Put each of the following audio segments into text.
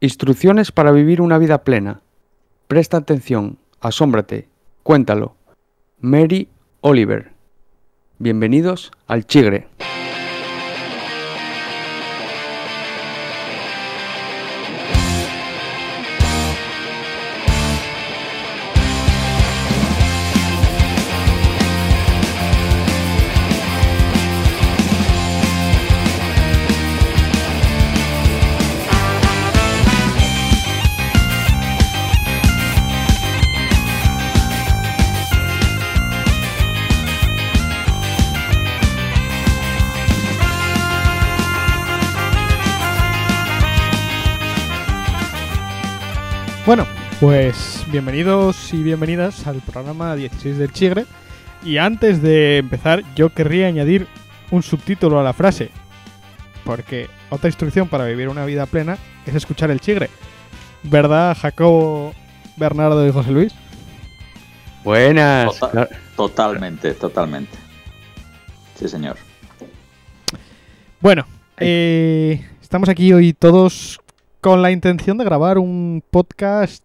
Instrucciones para vivir una vida plena. Presta atención, asómbrate, cuéntalo. Mary Oliver. Bienvenidos al Chigre. Pues bienvenidos y bienvenidas al programa 16 del Chigre. Y antes de empezar, yo querría añadir un subtítulo a la frase. Porque otra instrucción para vivir una vida plena es escuchar el Chigre. ¿Verdad, Jacobo, Bernardo y José Luis? Buenas. Total- totalmente, totalmente. Sí, señor. Bueno, eh, estamos aquí hoy todos con la intención de grabar un podcast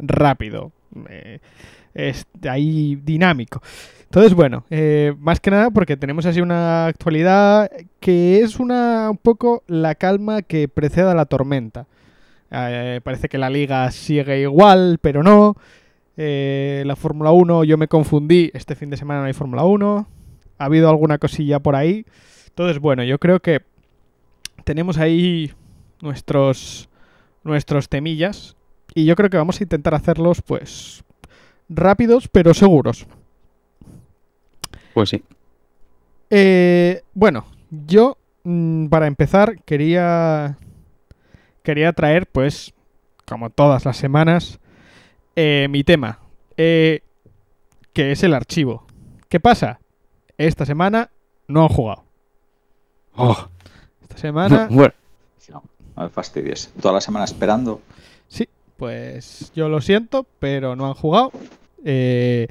rápido, eh, es ahí dinámico. Entonces, bueno, eh, más que nada porque tenemos así una actualidad que es una un poco la calma que precede a la tormenta. Eh, parece que la liga sigue igual, pero no. La Fórmula 1, yo me confundí, este fin de semana no hay Fórmula 1. Ha habido alguna cosilla por ahí. Entonces, bueno, yo creo que tenemos ahí nuestros nuestros temillas y yo creo que vamos a intentar hacerlos pues rápidos pero seguros. Pues sí. Eh, bueno, yo mm, para empezar quería quería traer pues como todas las semanas eh, mi tema eh, que es el archivo. ¿Qué pasa? Esta semana no han jugado. Oh, Esta semana bueno, No, no me fastidies. Toda la semana esperando. Pues yo lo siento, pero no han jugado. Eh,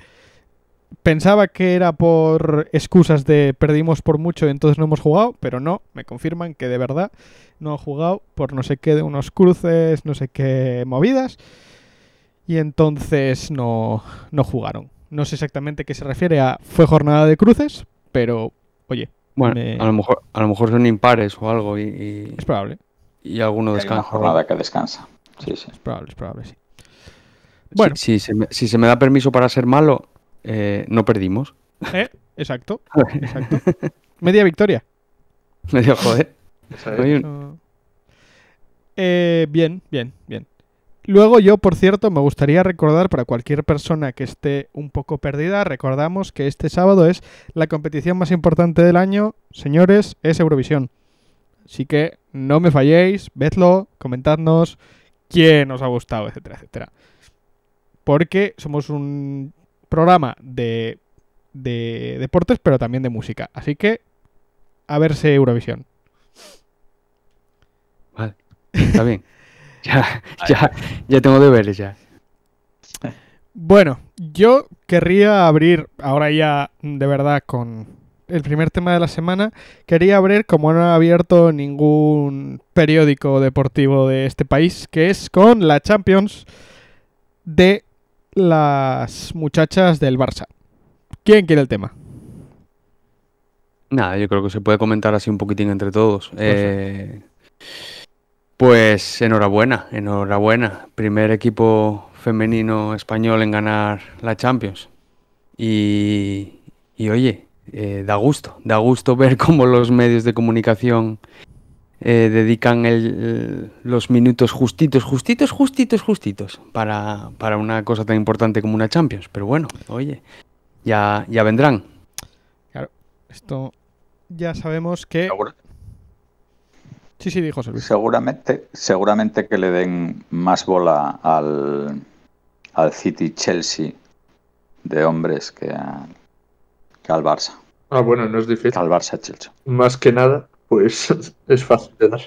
pensaba que era por excusas de perdimos por mucho y entonces no hemos jugado, pero no, me confirman que de verdad no han jugado por no sé qué de unos cruces, no sé qué movidas. Y entonces no, no jugaron. No sé exactamente qué se refiere a fue jornada de cruces, pero oye, bueno, Me- a, lo mejor, a lo mejor son impares o algo y, y, es probable. y alguno Hay una descansa. jornada que descansa. Sí, sí. Es probable, es probable, sí. Si- Bueno. si, se me, si se me da permiso para ser malo, eh, no perdimos. ¿Eh? Exacto, exacto. Media victoria. Me dio joder. Eh, bien, bien, bien. Luego yo, por cierto, me gustaría recordar para cualquier persona que esté un poco perdida, recordamos que este sábado es la competición más importante del año, señores, es Eurovisión. Así que no me falléis, vedlo, comentadnos quién os ha gustado, etcétera, etcétera. Porque somos un programa de, de deportes, pero también de música. Así que a verse Eurovisión. Vale, está bien. Ya, ya, ya tengo deberes ya. Bueno, yo querría abrir ahora ya de verdad con el primer tema de la semana. Quería abrir como no ha abierto ningún periódico deportivo de este país, que es con la Champions de las muchachas del Barça. ¿Quién quiere el tema? Nada, yo creo que se puede comentar así un poquitín entre todos. Eh, pues enhorabuena, enhorabuena. Primer equipo femenino español en ganar la Champions. Y, y oye, eh, da gusto, da gusto ver cómo los medios de comunicación eh, dedican el- los minutos justitos, justitos, justitos, justitos para, para una cosa tan importante como una Champions. Pero bueno, oye, ya, ya vendrán. Esto ya sabemos que... Segura- Sí, sí, dijo Luis. Seguramente, seguramente que le den más bola al, al City Chelsea de hombres que, a- que al Barça. Ah, bueno, no es Que difícil. al Barça Chelsea. Más que nada, pues es fácil de dar.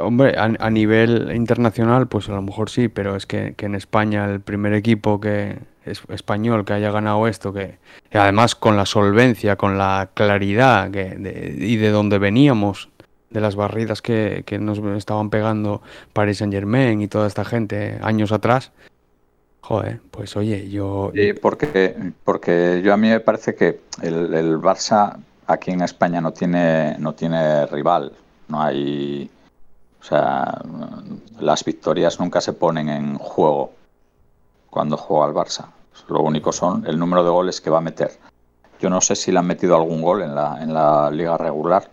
Hombre, a, a nivel internacional, pues a lo mejor sí, pero es que, que en España el primer equipo que es español que haya ganado esto, que, que además con la solvencia, con la claridad que, de- y de donde veníamos, de las barridas que, que nos estaban pegando Paris Saint Germain y toda esta gente años atrás. Joder, pues oye, yo... Sí, porque, porque yo a mí me parece que el, el Barça aquí en España no tiene, no tiene rival. No hay. O sea, las victorias nunca se ponen en juego cuando juega el Barça. Lo único son el número de goles que va a meter. Yo no sé si le han metido algún gol en la, en la liga regular.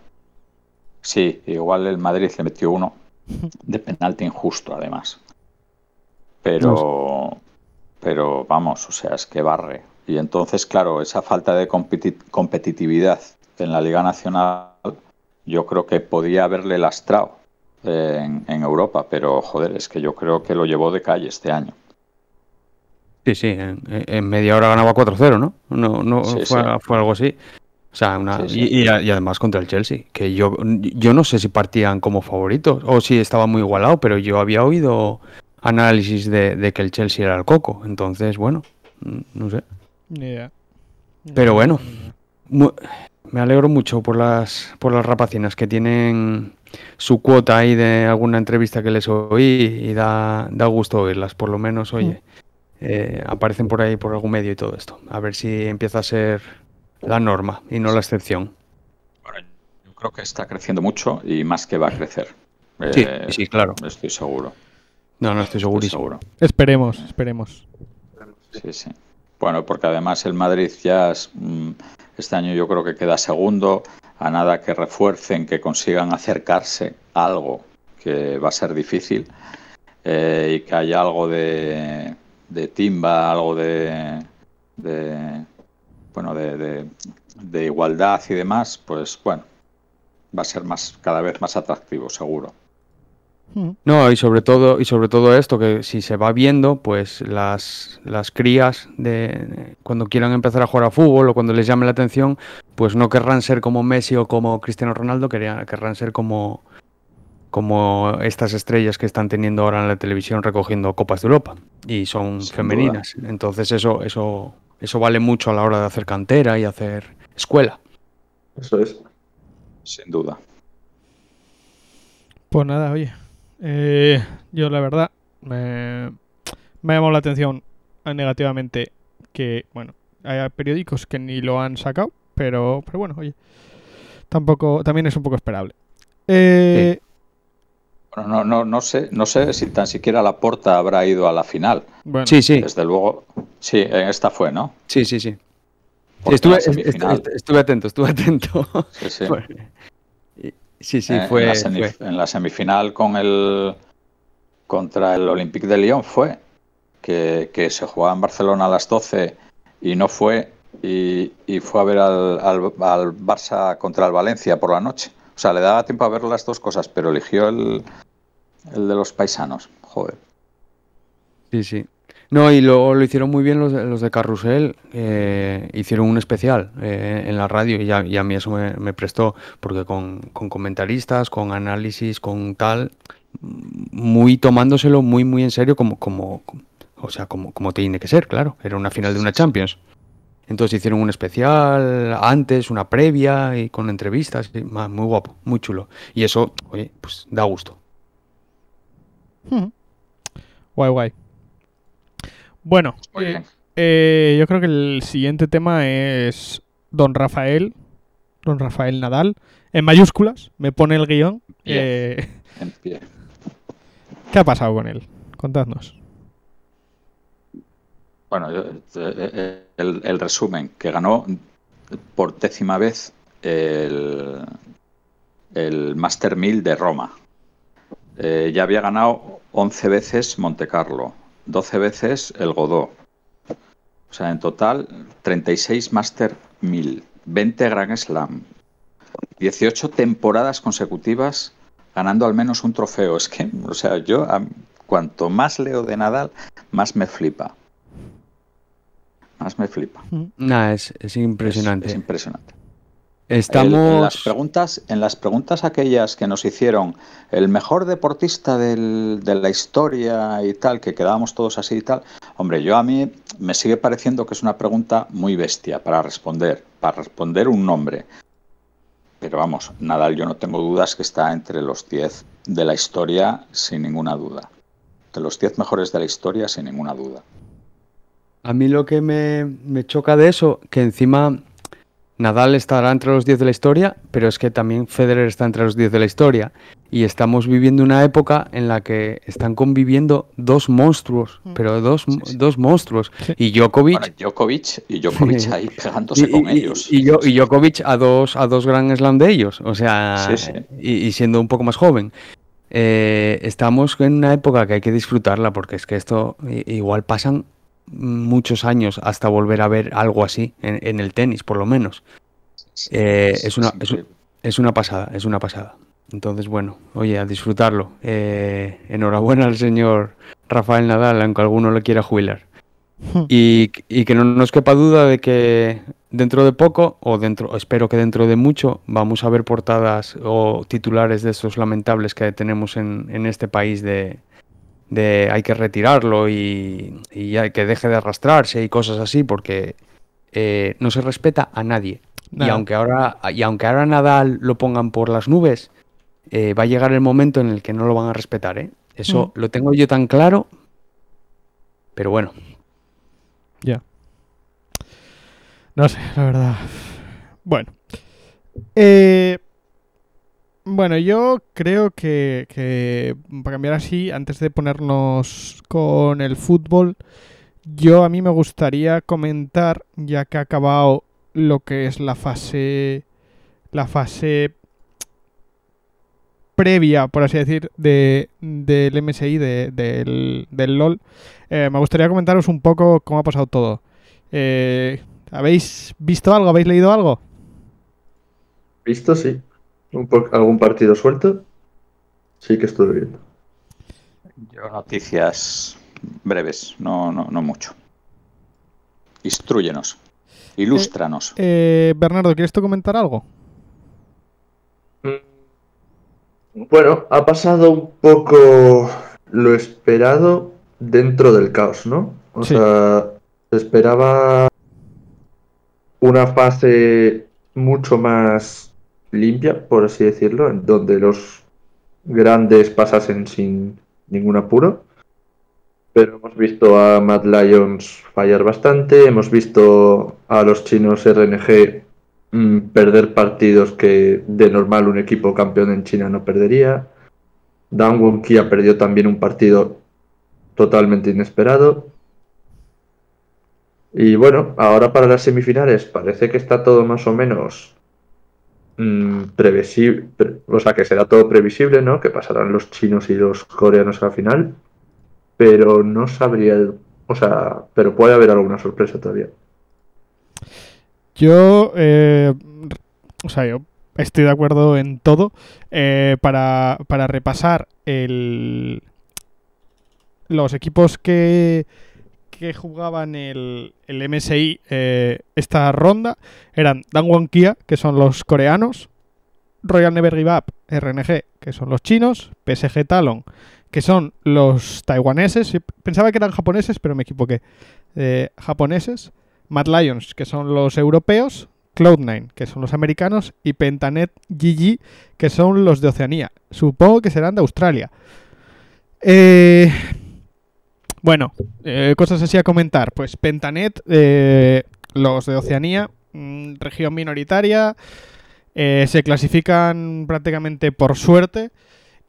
Sí, igual el Madrid le metió uno de penalti injusto, además. Pero, pero vamos, o sea, es que barre. Y entonces, claro, esa falta de competi- competitividad en la Liga Nacional, yo creo que podía haberle lastrado en, en Europa, pero joder, es que yo creo que lo llevó de calle este año. Sí, sí, en, en media hora ganaba 4-0, ¿no? No, no Sí, fue, sí. fue algo así. O sea, una, Sí. Y, y además contra el Chelsea, que yo, yo no sé si partían como favoritos o si estaba muy igualado, pero yo había oído análisis de, de que el Chelsea era el coco. Entonces, bueno, mm, no sé. Ni idea. Pero bueno. Me alegro mucho por las, por las rapacinas que tienen su cuota ahí de alguna entrevista que les oí y da, da gusto oírlas. Por lo menos, oye, eh, aparecen por ahí por algún medio y todo esto. A ver si empieza a ser la norma y no la excepción. Bueno, yo creo que está creciendo mucho y más que va a crecer. Sí, Eh, sí, claro. Estoy seguro. No, no estoy segurísimo. seguro. Esperemos, esperemos. Sí, sí. Bueno, porque además el Madrid ya es, mm, este año yo creo que queda segundo, a nada que refuercen, que consigan acercarse a algo que va a ser difícil eh, y que haya algo de, de timba, algo de, de bueno, de, de- de igualdad y demás, pues bueno, va a ser más cada vez más atractivo, seguro. No, y sobre todo, y sobre todo esto, que si se va viendo, pues las, las crías de cuando quieran empezar a jugar a fútbol o cuando les llame la atención, pues no querrán ser como Messi o como Cristiano Ronaldo, querían- querrán ser como, como estas estrellas que están teniendo ahora en la televisión recogiendo copas de Europa y son Sin femeninas. Entonces eso, eso, eso vale mucho a la hora de hacer cantera y hacer escuela. Eso es. Sin duda. Pues nada, oye. Eh, yo la verdad me, me ha llamado la atención negativamente que, bueno, hay periódicos que ni lo han sacado, pero, pero bueno, oye. Tampoco, también es un poco esperable. Eh, Bueno, no, no, no sé, no sé si tan siquiera la Porta habrá ido a la final. Bueno, Sí, sí, Desde luego, sí, en esta fue, ¿no? sí, sí, sí. Estuve, estuve atento, estuve atento. sí, sí. Sí, sí, Eh, en, fue, la semif- fue. en la semifinal con el contra el Olympique de Lyon fue que, que se jugaba en Barcelona a las 12 y no fue y, y fue a ver al, al, al Barça contra el Valencia por la noche. O sea, le daba tiempo a ver las dos cosas, pero eligió el, el de los paisanos. Joder. Sí, sí. No, y lo, lo hicieron muy bien los, de- los de Carrusel. eh, hicieron un especial eh, en la radio y a, y a mí eso me, prestó, porque con, con comentaristas, con análisis, con tal, muy tomándoselo muy, muy en serio, como, como, o sea, como, como tiene que ser, claro. Era una final de una Champions. Entonces hicieron un especial antes, una previa y con entrevistas, y, ma, muy guapo, muy chulo. Y eso, oye, pues da gusto. mm. guay, guay. Bueno, eh, yo creo que el siguiente tema es Don Rafael, Don Rafael Nadal, en mayúsculas, me pone el guion. Bien. Eh, En pie. ¿Qué ha pasado con él? Contadnos. Bueno, eh, eh, el, el resumen, que ganó por décima vez el, el Master 1000 de Roma. Eh, ya había ganado 11 veces Monte Carlo, 12 veces el Godó. O sea, en total 36 Master 1000, 20 Grand Slam, 18 temporadas consecutivas ganando al menos un trofeo. Es que, o sea, yo a- cuanto más leo de Nadal, más me flipa. Más me flipa. Nada, es, es Es- impresionante. Es, impresionante. Estamos. El- en, las preguntas, en las preguntas aquellas que nos hicieron, el mejor deportista del- de la historia y tal, que quedábamos todos así y tal, hombre, yo a mí me sigue pareciendo que es una pregunta muy bestia para responder, para responder un nombre. pero vamos, Nadal yo no tengo dudas que está entre los 10 de la historia sin ninguna duda. De los 10 mejores de la historia sin ninguna duda. A mí lo que me, me choca de eso, que encima Nadal estará entre los 10 de la historia, pero es que también Federer está entre los 10 de la historia. Y estamos viviendo una época en la que están conviviendo dos monstruos, Mm. pero dos, Sí, sí. dos monstruos. Y Djokovic, Bueno, Djokovic y Djokovic ahí pegándose y, con y- ellos. y Djo- y Djokovic a dos, a dos Grand Slam de ellos, o sea, Sí, sí. Y, y siendo un poco más joven. Eh, estamos en una época que hay que disfrutarla porque es que esto igual pasan muchos años hasta volver a ver algo así en, en el tenis, por lo menos. Eh, es una- es una pasada, es una pasada. Entonces, bueno, oye, a disfrutarlo. Eh, enhorabuena al señor Rafael Nadal, aunque alguno le quiera jubilar. Y, y que no nos quepa duda de que dentro de poco, o dentro, espero que dentro de mucho, vamos a ver portadas o titulares de estos lamentables que tenemos en, en este país de, de hay que retirarlo y, y hay que deje de arrastrarse y cosas así, porque eh, no se respeta a nadie. Y aunque ahora, y aunque ahora Nadal lo pongan por las nubes, eh, va a llegar el momento en el que no lo van a respetar, ¿eh? Eso lo tengo yo tan claro. Pero bueno, No sé, la verdad. Bueno. Eh, bueno, yo creo que, que para cambiar así, antes de ponernos con el fútbol, yo a mí me gustaría comentar, ya que ha acabado lo que es la fase, la fase previa, por así decir, de, del MSI, de- del, del LOL, eh, me gustaría comentaros un poco cómo ha pasado todo. Eh, ¿Habéis visto algo? ¿Habéis leído algo? Visto, sí. ¿Algún partido suelto? Sí que estuve viendo. Yo noticias breves, no, no, no mucho. Instruyenos, ilústranos. Eh, Bernardo, ¿quieres tú comentar algo? Bueno, ha pasado un poco lo esperado dentro del caos, ¿no? O Sí. sea, se esperaba una fase mucho más limpia, por así decirlo, en donde los grandes pasasen sin ningún apuro. Pero hemos visto a Mad Lions fallar bastante, hemos visto a los chinos RNG mm, perder partidos que de normal un equipo campeón en China no perdería. Dan Kia perdió también un partido totalmente inesperado. Y bueno, ahora para las semifinales parece que está todo más o menos mm, previsible, pre- o sea que será todo previsible, ¿no? Que pasarán los chinos y los coreanos a la final, pero no sabría, o sea, pero puede haber alguna sorpresa todavía. Yo, eh, o sea, yo estoy de acuerdo en todo. Eh, para, para repasar el, los equipos que, que jugaban el, el MSI eh, esta ronda eran Dangwon Kia, que son los coreanos, Royal Never Give Up, RNG, que son los chinos, PSG Talon, que son los taiwaneses. Pensaba que eran japoneses, pero me equivoqué. Eh, japoneses. Mad Lions, que son los europeos, Cloud9, que son los americanos, y Pentanet GG, que son los de Oceanía. Supongo que serán de Australia. Eh, bueno, eh, cosas así a comentar. Pues Pentanet, eh, los de Oceanía, mm, región minoritaria, eh, se clasifican prácticamente por suerte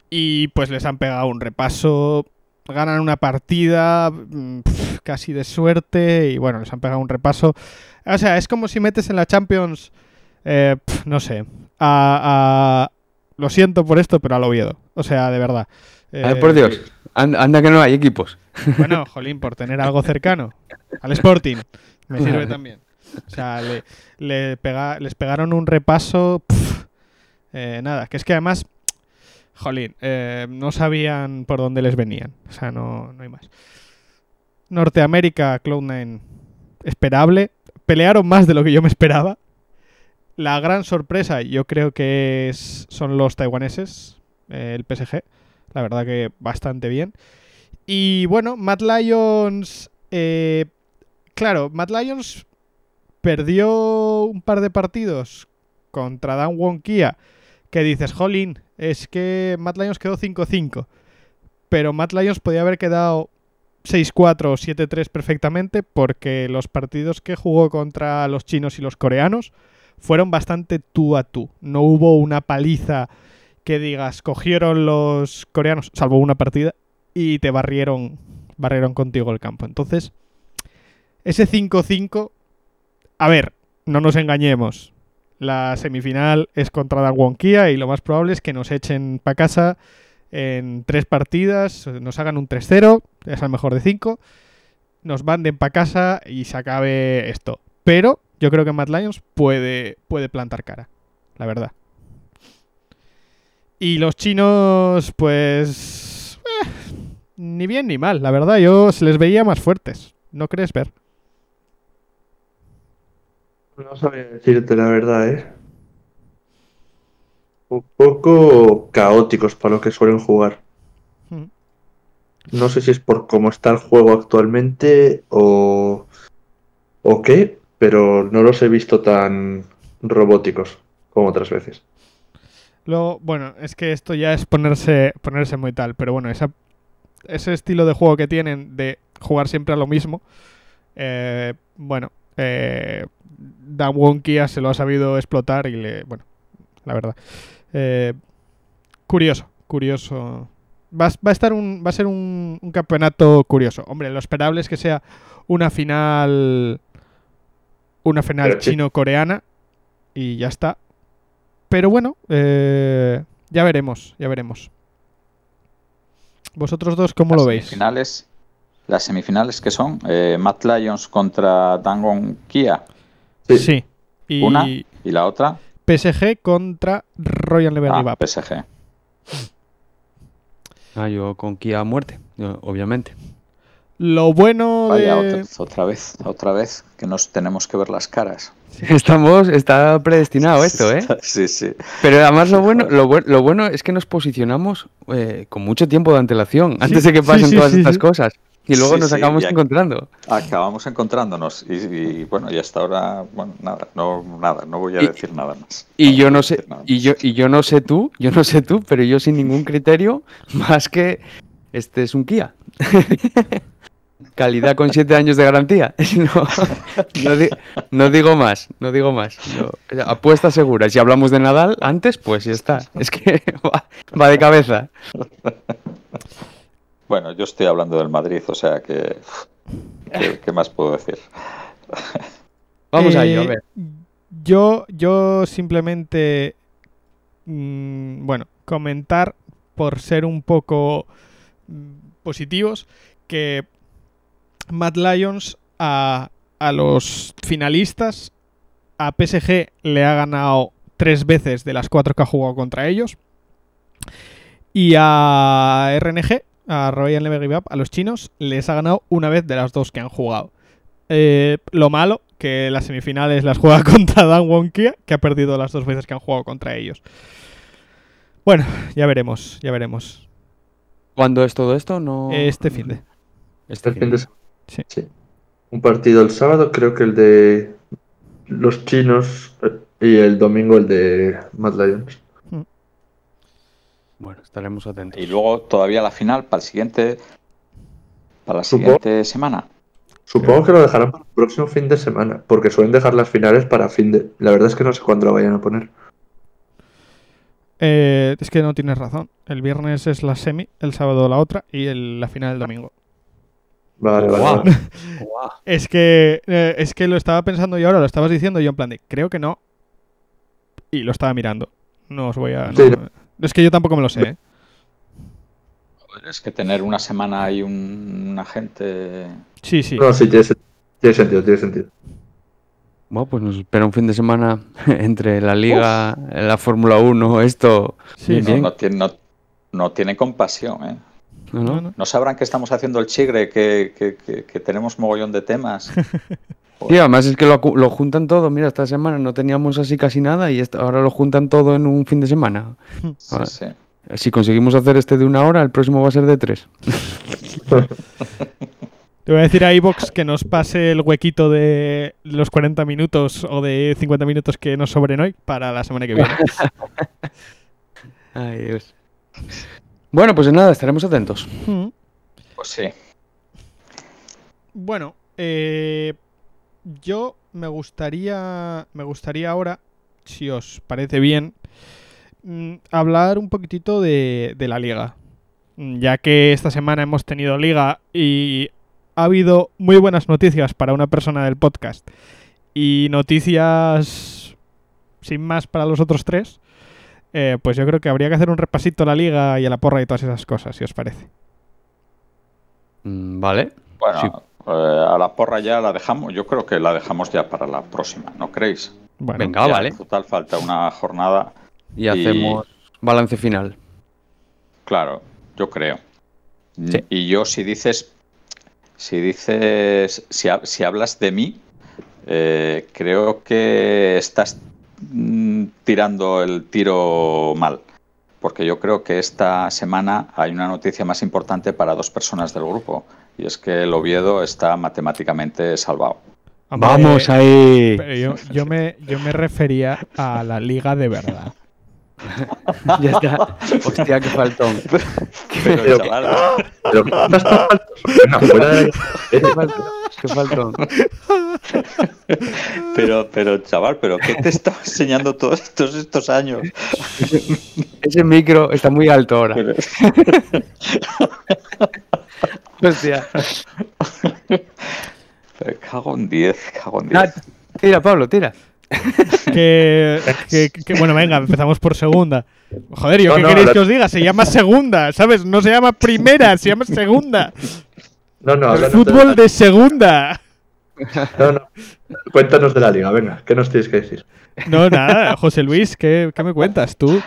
y pues les han pegado un repaso ganan una partida mm, casi de suerte y bueno, les han pegado un repaso. O sea, es como si metes en la Champions, eh, no sé, a, a- Lo siento por esto, pero al Oviedo. O sea, de verdad. Ay, Eh, por Dios, anda, anda que no hay equipos. Bueno, jolín, por tener algo cercano. Al Sporting. Me sirve también. O sea, le, le pega- les pegaron un repaso. eh, nada, que es que además, jolín, eh, no sabían por dónde les venían. O sea, no, no hay más. Norteamérica, Cloud9, esperable. Pelearon más de lo que yo me esperaba. La gran sorpresa, yo creo que es- son los taiwaneses, eh, el PSG. La verdad que bastante bien. Y bueno, Mad Lions. eh, claro, Mad Lions perdió un par de partidos contra Dan Wonkia, que dices, jolín, es que Matt Lyons quedó 5-5, pero Matt Lyons podía haber quedado 6-4 o 7-3 perfectamente porque los partidos que jugó contra los chinos y los coreanos fueron bastante tú a tú. No hubo una paliza que digas, cogieron los coreanos, salvo una partida, y te barrieron, barrieron contigo el campo. Entonces, ese 5-5, a ver, no nos engañemos. La semifinal es contra Dan Wonkia y lo más probable es que nos echen para casa en tres partidas, nos hagan un 3-0, es al mejor de 5, nos manden para casa y se acabe esto. Pero yo creo que Matt Lions puede, puede plantar cara, la verdad. Y los chinos, pues... eh, ni bien ni mal, la verdad, yo se les veía más fuertes. ¿No crees ver? No sabía decirte la verdad, ¿eh? Un poco caóticos para lo que suelen jugar. Mm. No sé si es por cómo está el juego actualmente o, o qué, pero no los he visto tan robóticos como otras veces. Lo, bueno, es que esto ya es ponerse, ponerse muy tal, pero bueno, esa, ese estilo de juego que tienen de jugar siempre a lo mismo, eh, bueno, eh, Dan Wonkia se lo ha sabido explotar y le, bueno, la verdad. Eh, curioso, curioso. Va, a- va a estar un, va a ser un, un campeonato curioso. Hombre, lo esperable es que sea una final, una final chino-coreana y ya está. Pero bueno, eh, ya veremos, ya veremos. ¿Vosotros dos cómo las lo veis? Semifinales, las semifinales que son eh, Matt Lions contra Dangon Kia Sí. Sí. Y Una. y la otra PSG contra Royal Never ah. PSG. Ah, yo con Kia a muerte, obviamente. Lo bueno Vaya, de... otra, otra vez, otra vez, que nos tenemos que ver las caras. Estamos, está predestinado esto, ¿eh? Sí, sí. Pero además lo bueno, lo, lo bueno es que nos posicionamos eh, con mucho tiempo de antelación, antes de que pasen sí, todas sí, estas sí. cosas. Y luego Sí, nos sí, acabamos ya- encontrando. Acabamos encontrándonos y, y, bueno, y hasta ahora, bueno, nada, no, nada, no voy a Y- decir nada más. Y yo no sé, y yo, y yo no sé tú, yo no sé tú, pero yo sin ningún criterio, más que este es un Kia. Calidad con siete años de garantía. No, no di- no digo más, no digo más. No, apuesta segura. Si hablamos de Nadal antes, pues ya está. Es que va, va de cabeza. Bueno, yo estoy hablando del Madrid, o sea que. ¿Qué, qué más puedo decir? Vamos a ello, a Eh, ver. Yo, yo simplemente, mm, bueno, comentar por ser un poco mm, positivos que Mad Lions a, a los finalistas, a PSG le ha ganado tres veces de las cuatro que ha jugado contra ellos y a RNG, a Royal Never Give Up, a los chinos, les ha ganado una vez de las dos que han jugado. Eh, lo malo, que las semifinales las juega contra Dan Wonkia, que ha perdido las dos veces que han jugado contra ellos. Bueno, ya veremos, ya veremos. ¿Cuándo es todo esto? No. Este fin de. Este fin de Sí. Un partido el sábado, creo que el de los chinos eh, y el domingo el de Mad Lions. Bueno, estaremos atentos. Y luego todavía la final para el siguiente. Para la Supongo- siguiente semana. Supongo que lo dejarán para el próximo fin de semana, porque suelen dejar las finales para fin de. La verdad es que no sé cuándo lo vayan a poner. Eh, es que no tienes razón. El viernes es la semi, el sábado la otra y el- la final el domingo. Vale, vale. Es que, eh, es que lo estaba pensando yo ahora, lo estabas diciendo yo en plan de, creo que no. Y lo estaba mirando. No os voy a... Sí. no- es que yo tampoco me lo sé, ¿eh? Joder, Es que tener una semana y un, una gente. Sí, sí. No, sí, tiene, sen- tiene sentido, tiene sentido. Bueno, pues nos espera un fin de semana entre la Liga, la Fórmula 1, esto. Sí, bien, No, bien. no, tiene, no, no tiene compasión, ¿eh? ¿No? sabrán que estamos haciendo el chigre, que, que- que- que tenemos mogollón de temas. Sí, además es que lo, lo juntan todo. Mira, esta semana no teníamos así casi nada y esta- ahora lo juntan todo en un fin de semana. Sí, sí. Si conseguimos hacer este de una hora, el próximo va a ser de tres. Te voy a decir a iVox que nos pase el huequito de los 40 minutos o de 50 minutos que nos sobren hoy para la semana que viene. Ay, Dios. Bueno, pues nada, estaremos atentos. Mm. Pues sí. Bueno, eh, yo me gustaría, me gustaría ahora, si os parece bien, mm, hablar un poquitito de, de la liga. Mm, Ya que esta semana hemos tenido liga y ha habido muy buenas noticias para una persona del podcast y noticias sin más para los otros tres, eh, pues yo creo que habría que hacer un repasito a la liga y a la porra y todas esas cosas, si os parece. Mm, Vale. Bueno, Sí. eh, a la porra ya la dejamos. Yo creo que la dejamos ya para la próxima, ¿no creéis? Bueno, Venga, Ya, vale. Total falta una jornada. Y hacemos balance final. Claro, yo creo. Sí. Y yo si dices, si dices, si, ha- si hablas de mí, eh, creo que estás mm, tirando el tiro mal. Porque yo creo que esta semana hay una noticia más importante para dos personas del grupo. Y es que el Oviedo está matemáticamente salvado. hombre, Vamos ahí. Pero yo, yo me, yo me refería a la liga de verdad. ya está. Hostia, qué faltón. Pero, Pero- chaval, Pero ¿qué Qué faltón. Pero, pero, chaval, pero ¿qué te estaba enseñando todos estos, estos años? Ese micro está muy alto ahora. Pero- Hostia. Me cago en 10, cago en Ah, 10. tira, Pablo, tira. Que, que- que- bueno, venga, empezamos por segunda. Joder, ¿yo No, qué no, queréis la- que os diga? Se llama segunda, ¿sabes? No se llama primera, se llama segunda. No, no, El fútbol de... de segunda. No, no. Cuéntanos de la liga, venga, ¿qué nos tienes que decir? No, nada, José Luis, ¿qué, qué me cuentas tú?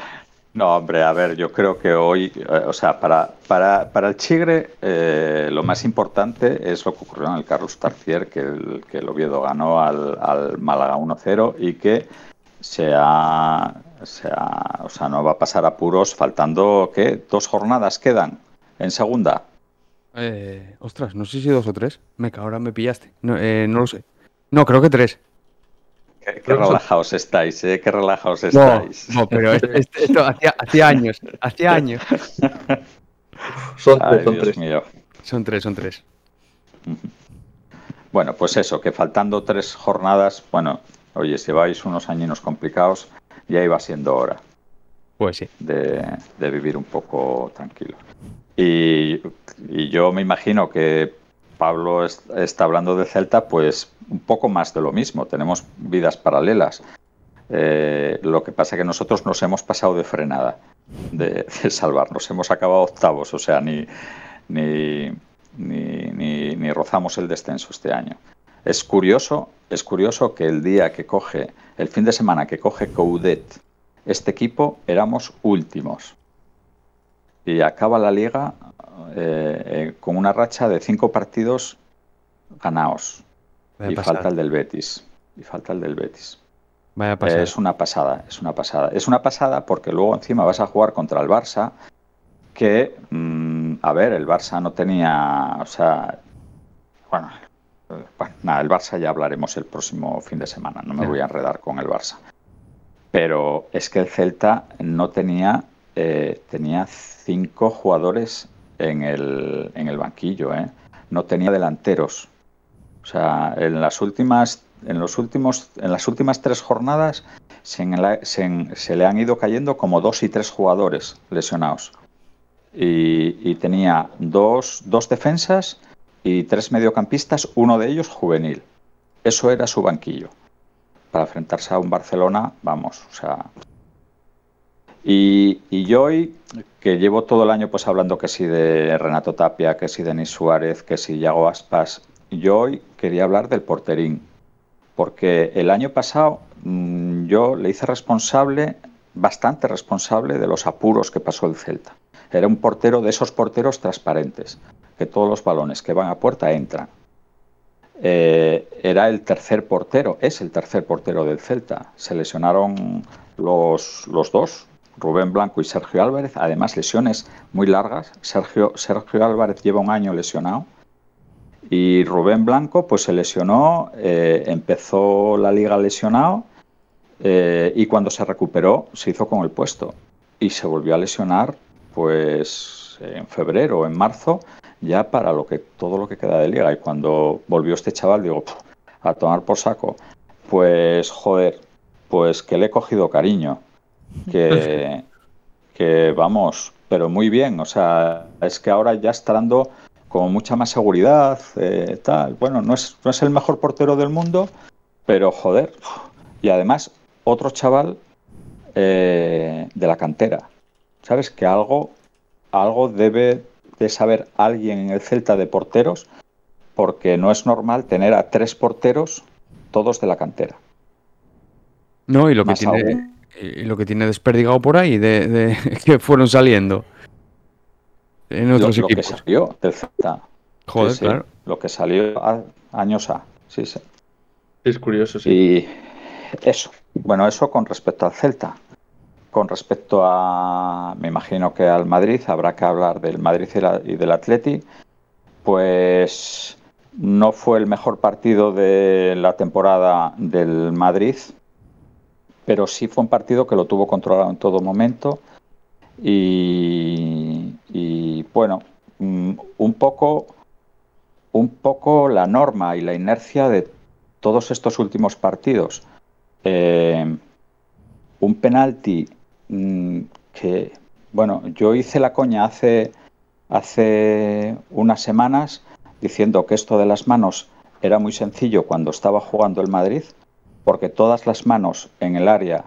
No, hombre, a ver, yo creo que hoy, eh, o sea, para, para, para el Chigre, eh, lo más importante es lo que ocurrió en el Carlos Tartier, que el, que el Oviedo ganó al, al Málaga 1-0 y que se ha, se ha- o sea, no va a pasar apuros faltando, ¿qué? Dos jornadas quedan en segunda. Eh, ostras, no sé si dos o tres. Me ahora me pillaste. No, eh, no lo sé. No, creo que tres. Qué, qué relajados estáis, ¿eh? Qué relajados estáis. no, pero es- es- esto hacía, hacía años. Hacía años. Son Ay, tres, son Dios tres. mío. Son tres, son tres. Bueno, pues eso, que faltando tres jornadas, bueno, oye, si vais unos añinos complicados, ya iba siendo hora Pues sí. de, de vivir un poco tranquilo. Y, yo me imagino que Pablo es- está hablando de Celta, pues un poco más de lo mismo. Tenemos vidas paralelas. Eh, lo que pasa que nosotros nos hemos pasado de frenada, de, de salvarnos. Hemos acabado octavos, o sea, ni, ni, ni, ni, ni rozamos el descenso este año. Es curioso, es curioso que el día que coge, el fin de semana que coge Coudet, este equipo éramos últimos. Y acaba la liga eh, eh, con una racha de cinco partidos ganados. Y pasada. falta el del Betis. Y falta el del Betis. Vaya pasada. Es una pasada, es una pasada. Es una pasada porque luego encima vas a jugar contra el Barça, que, mm, a ver, el Barça no tenía, o sea, bueno, eh, bueno, nada, el Barça ya hablaremos el próximo fin de semana, no me voy a enredar con el Barça. Pero es que el Celta no tenía, eh, tenía cinco jugadores en el, en el banquillo, ¿eh? no tenía delanteros. O sea, en las últimas, en los últimos, en las últimas tres jornadas se, le han ido cayendo como dos y tres jugadores lesionados. Y, y tenía dos, dos defensas y tres mediocampistas, uno de ellos juvenil. Eso era su banquillo. Para enfrentarse a un Barcelona, vamos, o sea. Y, yo hoy, que llevo todo el año pues hablando que sí de Renato Tapia, que sí de Denis Suárez, que sí Yago Aspas, yo hoy quería hablar del porterín. Porque el año pasado mm, yo le hice responsable, bastante responsable, de los apuros que pasó el Celta. Era un portero de esos porteros transparentes, que todos los balones que van a puerta entran. Eh, era el tercer portero, es el tercer portero del Celta. Se lesionaron los dos, Rubén Blanco y Sergio Álvarez, además lesiones muy largas. Sergio, Sergio Álvarez lleva un año lesionado Y Rubén Blanco pues se lesionó, eh, empezó la liga lesionado eh, y cuando se recuperó se hizo con el puesto y se volvió a lesionar pues en febrero o en marzo ya para lo que todo lo que queda de liga. Y cuando volvió este chaval digo a tomar por saco pues joder pues que le he cogido cariño que, que vamos pero muy bien o sea es que ahora ya está dando como mucha más seguridad, eh, tal. Bueno, no es, no es el mejor portero del mundo, pero joder. Y además, otro chaval eh, de la cantera. ¿Sabes? Que algo, algo debe de saber alguien en el Celta de porteros, porque no es normal tener a tres porteros todos de la cantera. No, y lo, que tiene, y lo que tiene desperdigado por ahí, de, de que fueron saliendo en otros lo, equipos. Lo que salió del Celta. Joder, Sí, sí, claro. Lo que salió a- años A. Sí, sí. Es curioso, sí. Y eso. Bueno, eso con respecto al Celta. Con respecto a, me imagino que al Madrid, habrá que hablar del Madrid y, la- y del Atleti. Pues no fue el mejor partido de la temporada del Madrid, pero sí fue un partido que lo tuvo controlado en todo momento. Y, bueno, mm, un poco, un poco la norma y la inercia de todos estos últimos partidos. Eh, un penalti mm, que, bueno, yo hice la coña hace, hace unas semanas diciendo que esto de las manos era muy sencillo cuando estaba jugando el Madrid, porque todas las manos en el área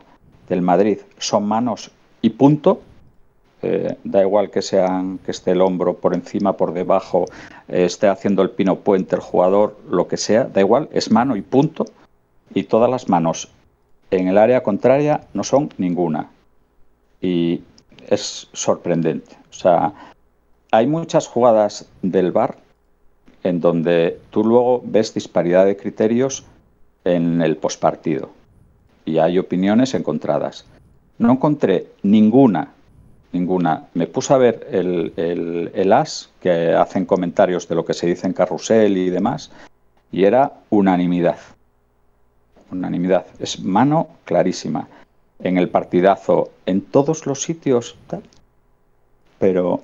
del Madrid son manos y punto. Eh, da igual que esté el hombro por encima, por debajo, eh, esté haciendo el pino puente el jugador, lo que sea, da igual, es mano y punto. Y todas las manos en el área contraria no son ninguna. Y es sorprendente. O sea, hay muchas jugadas del VAR en donde tú luego ves disparidad de criterios en el pospartido. Y hay opiniones encontradas. No encontré ninguna, ninguna. Me puse a ver el, el, el as, que hacen comentarios de lo que se dice en carrusel y demás, y era unanimidad. Unanimidad. Es mano clarísima. En el partidazo, en todos los sitios, tal. Pero,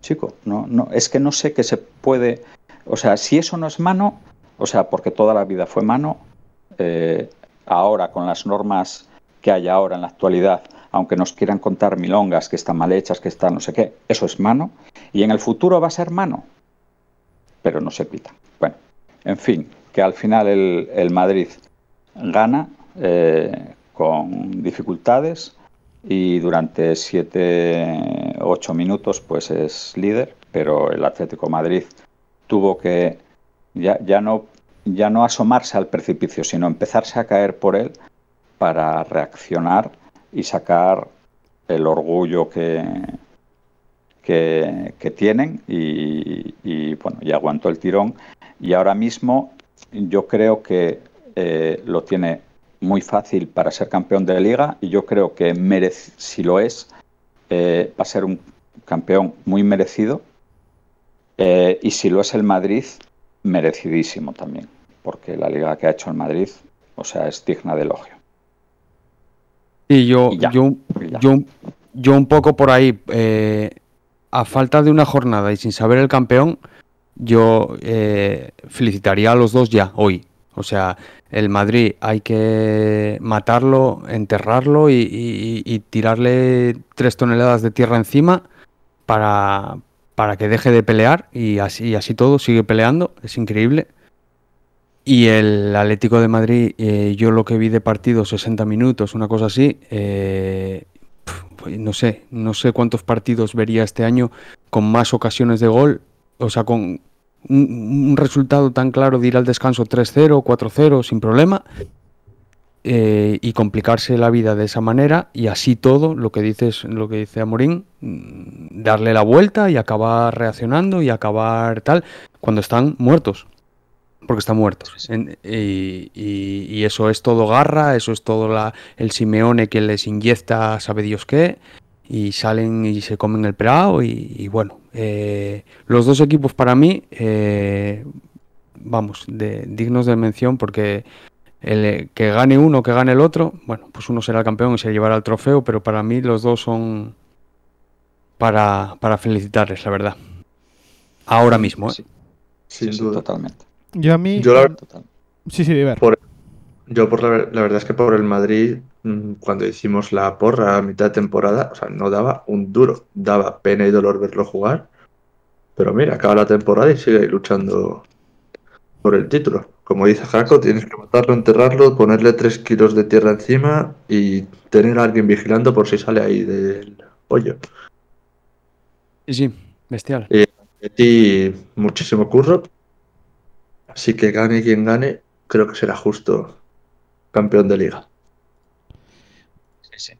chico, no, no, es que no sé qué se puede. O sea, si eso no es mano, o sea, porque toda la vida fue mano, eh, ahora con las normas que hay ahora en la actualidad, aunque nos quieran contar milongas que están mal hechas, que están no sé qué, eso es mano, y en el futuro va a ser mano, pero no se pita. Bueno, en fin, que al final el, Madrid gana eh, con dificultades y durante 7, 8 minutos pues es líder, pero el Atlético Madrid tuvo que ya, ya, no, ya no asomarse al precipicio, sino empezarse a caer por él para reaccionar y sacar el orgullo que, que, tienen y, y, bueno, y aguantó el tirón. Y ahora mismo yo creo que eh, lo tiene muy fácil para ser campeón de liga y yo creo que merece, si lo es, eh, va a ser un campeón muy merecido. Eh, y si lo es el Madrid, merecidísimo también, porque la liga que ha hecho el Madrid, o sea, es digna de elogio. Y yo, Y ya. yo, Y yo, yo un poco por ahí, eh, a falta de una jornada y sin saber el campeón, yo eh, felicitaría a los dos ya, hoy. O sea, el Madrid hay que matarlo, enterrarlo y, y- y tirarle tres toneladas de tierra encima para, para que deje de pelear y así, y así todo sigue peleando. Es increíble. Y el Atlético de Madrid, eh, yo lo que vi de partido, 60 minutos, una cosa así, eh, pues no sé, no sé cuántos partidos vería este año con más ocasiones de gol, o sea, con un, un resultado tan claro de ir al descanso 3-0, 4-0 sin problema, eh, y complicarse la vida de esa manera, y así todo, lo que dices, lo que dice Amorín, mm, darle la vuelta y acabar reaccionando y acabar tal, cuando están muertos porque están muertos. En- y, y- y eso es todo garra, eso es todo la, el Simeone que les inyecta sabe Dios qué, y salen y se comen el prao, y, y bueno, eh, los dos equipos para mí, eh, vamos, de dignos de mención porque el, eh, que gane uno, que gane el otro, bueno, pues uno será el campeón y se llevará el trofeo, pero para mí los dos son para, para felicitarles, la verdad. Ahora mismo, ¿eh? Sí, totalmente. Yo a mí... Yo la-. Sí, sí, Diver. Por- Yo por la, ver- la verdad es que por el Madrid, mm, cuando hicimos la porra a mitad de temporada, o sea, no daba un duro, daba pena y dolor verlo jugar. Pero mira, acaba la temporada y sigue ahí luchando por el título. Como dice Jaco, tienes que matarlo, enterrarlo, ponerle tres kilos de tierra encima y tener a alguien vigilando por si sale ahí del hoyo. Sí, sí, bestial. De ti muchísimo curro. Así que gane quien gane, creo que será justo campeón de liga. Sí, sí,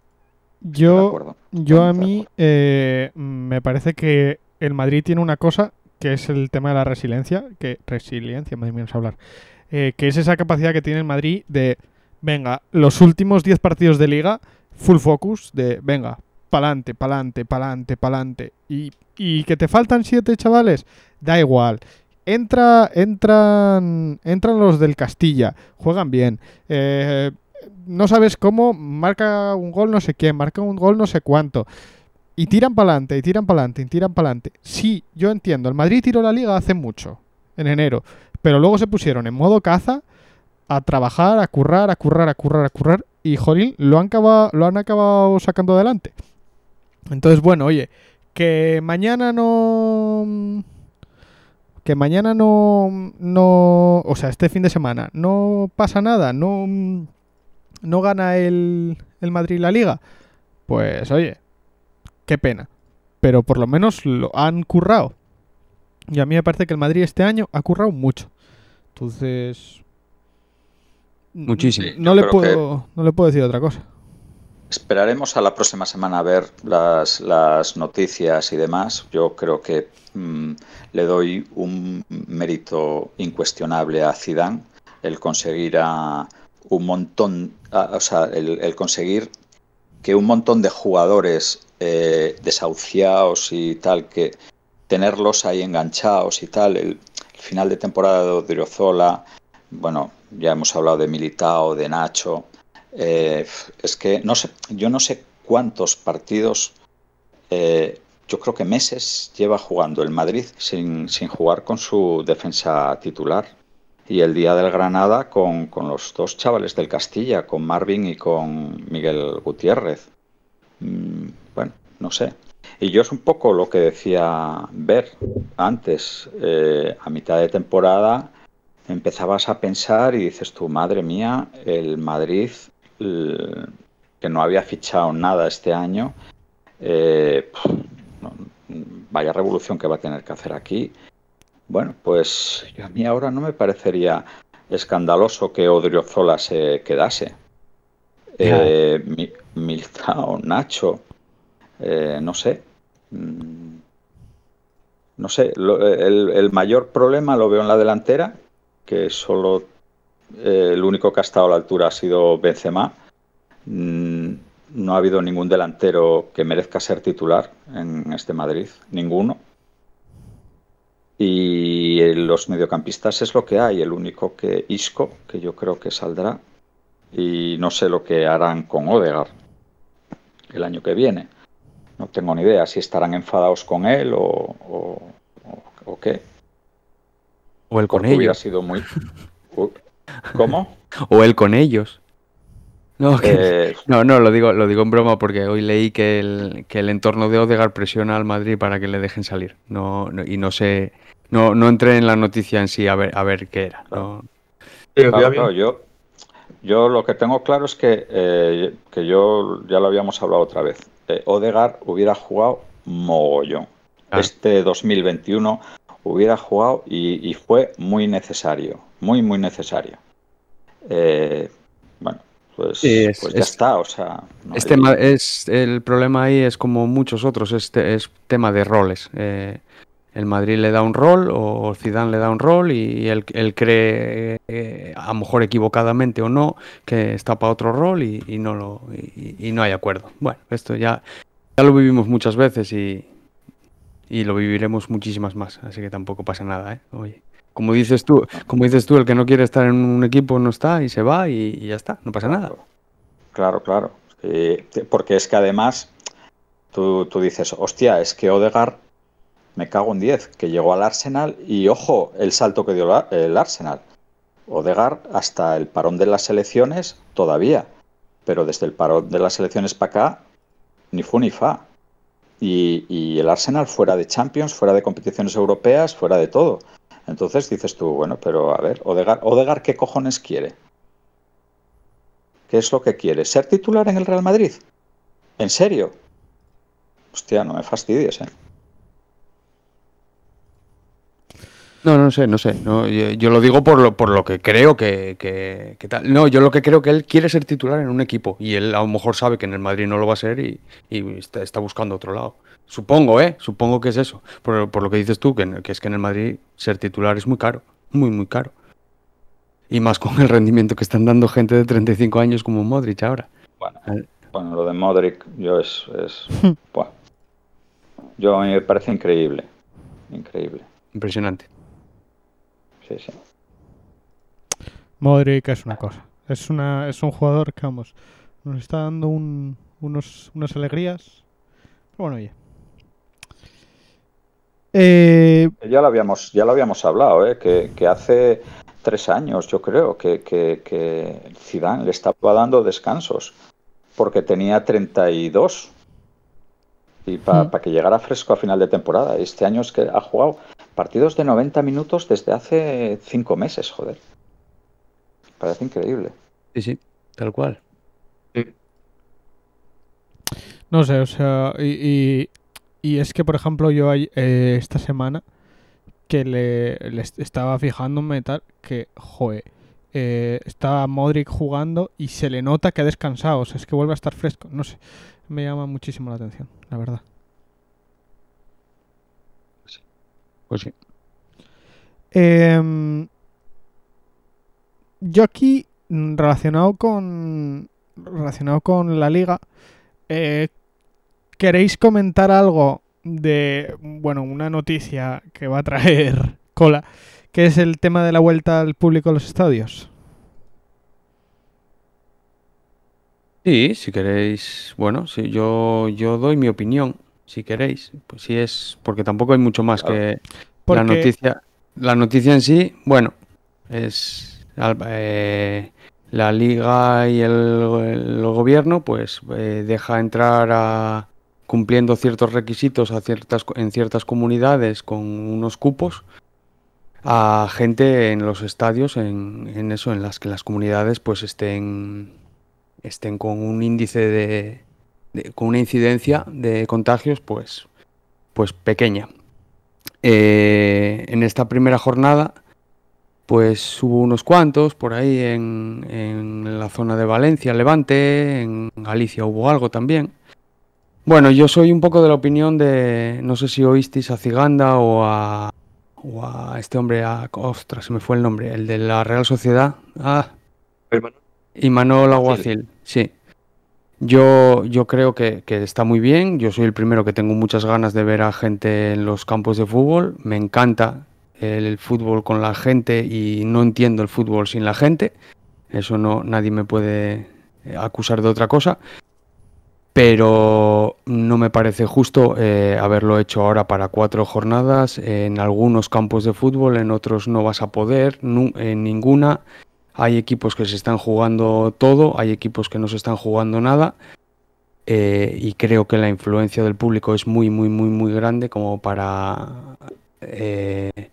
Yo, yo a mí eh, me parece que el Madrid tiene una cosa que es el tema de la resiliencia, que resiliencia, madre mía, no sé hablar, eh, que es esa capacidad que tiene el Madrid de, venga, los últimos 10 partidos de liga, full focus, de, venga, pa'lante, pa'lante, pa'lante, pa'lante, y, y que te faltan 7 chavales, da igual. Entra, entran, entran los del Castilla, juegan bien. eh, no sabes cómo, marca un gol no sé quién, marca un gol no sé cuánto. Y tiran para adelante, y tiran para adelante, y tiran para adelante. Sí, yo entiendo. El Madrid tiró la liga hace mucho, en enero. Pero luego se pusieron en modo caza a trabajar, a currar, a currar, a currar, a currar. Y jolín, lo han acabado, lo han acabado sacando adelante. Entonces, bueno, oye, que mañana no. Que mañana no. no o sea, este fin de semana no pasa nada, no. No gana el, el Madrid la liga. Pues oye, qué pena. Pero por lo menos lo han currado. Y a mí me parece que el Madrid este año ha currado mucho. Entonces. n- Muchísimo. No le, puedo, no le puedo decir otra cosa. Esperaremos a la próxima semana a ver las, las noticias y demás. Yo creo que mm, le doy un mérito incuestionable a Zidane el conseguir a un montón, o sea, el, el conseguir que un montón de jugadores eh, desahuciados y tal, que tenerlos ahí enganchados y tal, el, el final de temporada de Odriozola, bueno, ya hemos hablado de Militao, de Nacho, eh, es que no sé, yo no sé cuántos partidos, eh, yo creo que meses lleva jugando el Madrid sin, sin jugar con su defensa titular. Y el día del Granada con, con los dos chavales del Castilla, con Marvin y con Miguel Gutiérrez. Mm, bueno, no sé. Y yo es un poco lo que decía Ver antes, eh, a mitad de temporada empezabas a pensar y dices tú, madre mía, el Madrid, que no había fichado nada este año, eh, vaya revolución que va a tener que hacer aquí. Bueno, pues yo a mí ahora no me parecería escandaloso que Odriozola se quedase. Eh, Mi- Militao, Nacho, eh, no sé. Mm, No sé, lo- el, el mayor problema lo veo en la delantera, que solo eh, el único que ha estado a la altura ha sido Benzema. Mm, No ha habido ningún delantero que merezca ser titular en este Madrid, ninguno. Y los mediocampistas es lo que hay, el único que Isco, que yo creo que saldrá. Y no sé lo que harán con Odegaard el año que viene. No tengo ni idea si estarán enfadados con él o, o, o- o qué. O él con Porque hubiera ellos. sido muy. ¿Cómo? O él con ellos. No, Eh, no, no, lo digo, lo digo en broma porque hoy leí que el, que el entorno de Odegaard presiona al Madrid para que le dejen salir. No, no- y no sé, no, no entré en la noticia en sí a ver, a ver qué era. No, Sí, Claro, había- claro, yo, yo lo que tengo claro es que, eh, que yo ya lo habíamos hablado otra vez. Eh, Odegaard hubiera jugado mogollón. Claro. Este 2021 hubiera jugado y, y fue muy necesario, muy, muy necesario. Eh, bueno, pues, Sí, es- pues ya es- está, o sea. no Este hay- ma- es el problema ahí es como muchos otros, este es tema de roles. Eh, el Madrid le da un rol o Zidane le da un rol y él, él cree, eh, a lo mejor equivocadamente o no, que está para otro rol y, y no lo y, y no hay acuerdo. Bueno, esto ya, ya lo vivimos muchas veces y, y lo viviremos muchísimas más, así que tampoco pasa nada, ¿eh? Oye, como dices tú, como dices tú, el que no quiere estar en un equipo no está y se va y, ya está, no pasa nada. Claro, claro. Sí, porque es que además tú, dices, hostia, es que Odegar me cago en 10, que llegó al Arsenal y ojo el salto que dio el Arsenal. Odegar hasta el parón de las selecciones todavía, pero desde el parón de las selecciones para acá, ni fu ni fa. Y el Arsenal fuera de Champions, fuera de competiciones europeas, fuera de todo. Entonces dices tú, bueno, pero a ver, Odegar, Odegar ¿qué cojones quiere? ¿Qué es lo que quiere? ¿Ser titular en el Real Madrid? ¿En serio? Hostia, no me fastidies, ¿eh? No, no sé, no sé. no, yo, lo digo por lo, por lo que creo que, que- tal. No, yo lo que creo que él quiere ser titular en un equipo y él a lo mejor sabe que en el Madrid no lo va a ser y, y está, está buscando otro lado. Supongo, ¿eh? Supongo que es eso. Por, por lo que dices tú, que, es que en el Madrid ser titular es muy caro. Muy, muy caro. Y más con el rendimiento que están dando gente de 35 años como Modric ahora. Bueno, bueno, lo de Modric, yo es. es buah. Yo a mí me parece increíble. Increíble. Impresionante. Sí, sí. Modric es una cosa. Es, una, es un jugador que, vamos, nos está dando un- unos, unas alegrías. Pero bueno, oye. Eh, Ya lo habíamos, ya lo habíamos hablado, ¿eh? que, que hace tres años, yo creo, que, que, que Zidane le estaba dando descansos porque tenía 32 y para Hmm. que llegara fresco a final de temporada. Este año es que ha jugado partidos de 90 minutos desde hace cinco meses, joder. Parece increíble. Sí, sí, tal cual. no sé, o sea, y, y- y es que, por ejemplo, yo eh, esta semana que le, le est- estaba fijándome tal, que, joder, eh, estaba Modric jugando y se le nota que ha descansado, o sea, es que vuelve a estar fresco, no sé, me llama muchísimo la atención, la verdad. Pues sí. Em, yo aquí, mm, relacionado con relacionado con la liga, eh, ¿queréis comentar algo de, bueno, una noticia que va a traer cola, que es el tema de la vuelta al público a los estadios? Sí, si queréis, bueno, sí, yo, yo doy mi opinión, si queréis. Pues sí es, porque tampoco hay mucho más que Porque- la noticia. La noticia en sí, bueno, es eh, la liga y el, el gobierno, pues eh, deja entrar a cumpliendo ciertos requisitos a ciertas, en ciertas comunidades con unos cupos a gente en los estadios, en, en eso, en las que las comunidades pues estén estén con un índice de, de- con una incidencia de contagios pues pues pequeña. Eh, en esta primera jornada pues hubo unos cuantos por ahí en, en la zona de Valencia, Levante, en Galicia hubo algo también. Bueno, yo soy un poco de la opinión de, no sé si oísteis a Ciganda o a, o a este hombre, a, ostras, se me fue el nombre, el de la Real Sociedad. Ah, y Manuel Aguacil. Sí. Yo, yo creo que, que está muy bien. Yo soy el primero que tengo muchas ganas de ver a gente en los campos de fútbol. Me encanta el fútbol con la gente y no entiendo el fútbol sin la gente. Eso no, nadie me puede eh, acusar de otra cosa. Pero no me parece justo eh, haberlo hecho ahora para cuatro jornadas. En algunos campos de fútbol, en otros no vas a poder, en ninguna. Hay equipos que se están jugando todo, hay equipos que no se están jugando nada. eh, y creo que la influencia del público es muy, muy, muy, muy grande como para, eh,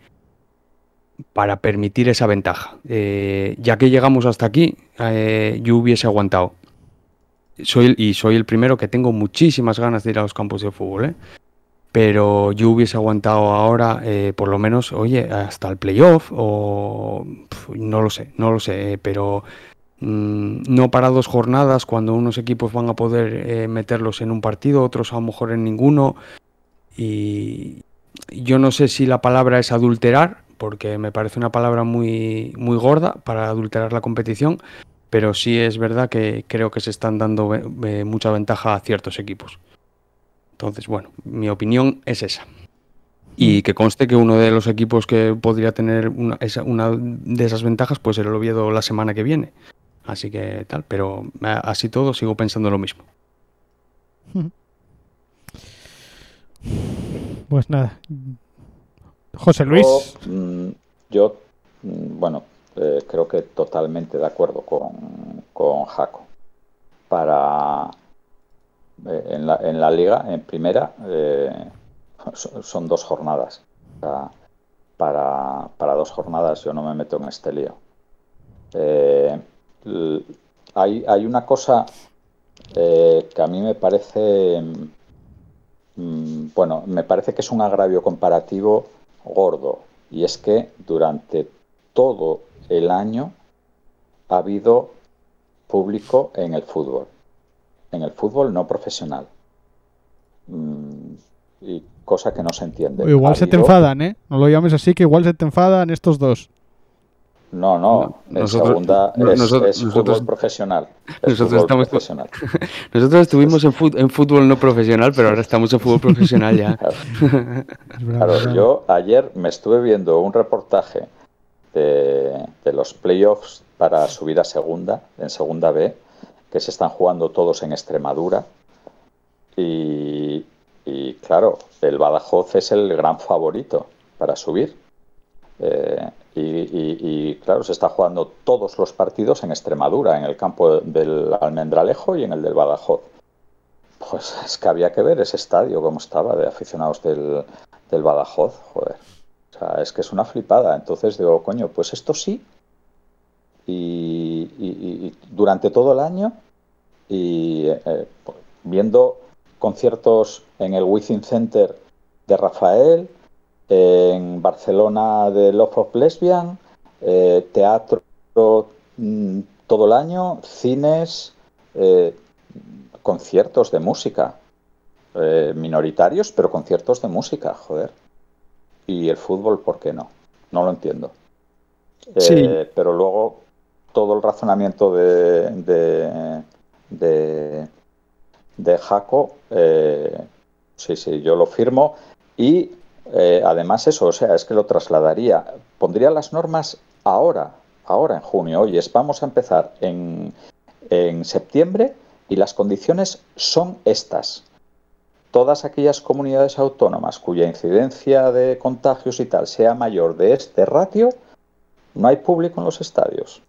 para permitir esa ventaja. Ya que llegamos hasta aquí, yo hubiese aguantado. Soy, y soy el primero que tengo muchísimas ganas de ir a los campos de fútbol, ¿eh? pero yo hubiese aguantado ahora, eh, por lo menos, oye, hasta el playoff, o no lo sé, no lo sé, eh, pero mm, no para dos jornadas cuando unos equipos van a poder meterlos en un partido, otros a lo mejor en ninguno, y yo no sé si la palabra es adulterar, porque me parece una palabra muy, muy gorda para adulterar la competición, pero sí es verdad que creo que se están dando ve- eh, mucha ventaja a ciertos equipos. Entonces, bueno, mi opinión es esa. Y que conste que uno de los equipos que podría tener una, esa- una de esas ventajas pues era el Oviedo la semana que viene. Así que tal, pero a- así todo sigo pensando lo mismo. Pues nada. José Luis. Yo, mm, yo, mm, bueno, eh, creo que totalmente de acuerdo con, con Jaco. Para eh, en, la, en la liga, en primera, eh, son, dos jornadas. Para, para dos jornadas yo no me meto en este lío. Hay, hay una cosa que a mí me parece, mm, bueno, me parece que es un agravio comparativo gordo. Y es que durante todo el año ha habido público en el fútbol. En el fútbol no profesional. Mm, y cosa que no se entiende. Igual Ha se te enfadan, ¿eh? No lo llames así, que igual se te enfadan estos dos. No, no, en Nosotros- segunda no- es, nosotros- es nosotros- fútbol profesional. Es nosotros fútbol estamos- profesional. Nosotros estuvimos en, fútbol no profesional, pero ahora estamos en fútbol profesional ya. Claro. Yo ayer me estuve viendo un reportaje de, los playoffs para subir a segunda, en segunda B, que se están jugando todos en Extremadura. Y, y, claro, el Badajoz es el gran favorito para subir. Eh, y, y- y, claro, se está jugando todos los partidos en Extremadura, en el campo del Almendralejo y en el del Badajoz. Pues es que había que ver ese estadio, cómo estaba, de aficionados del, del Badajoz, joder. O sea, es que es una flipada. Entonces digo, coño, pues esto sí. Y, durante todo el año, y eh, pues, viendo conciertos en el Within Center de Rafael, en Barcelona de Love of Lesbian, eh, teatro mm, todo el año, cines, eh, conciertos de música, eh, minoritarios, pero conciertos de música, joder. Y el fútbol, ¿por qué no? No lo entiendo. Sí. Eh, pero luego todo el razonamiento de, de, de, de Jaco, eh, sí, sí, yo lo firmo. Y eh, además eso, o sea, es que lo trasladaría. Pondría las normas ahora, ahora en junio. Oye, es- vamos a empezar en, en septiembre y las condiciones son estas. Todas aquellas comunidades autónomas cuya incidencia de contagios y tal sea mayor de este ratio, no hay público en los estadios.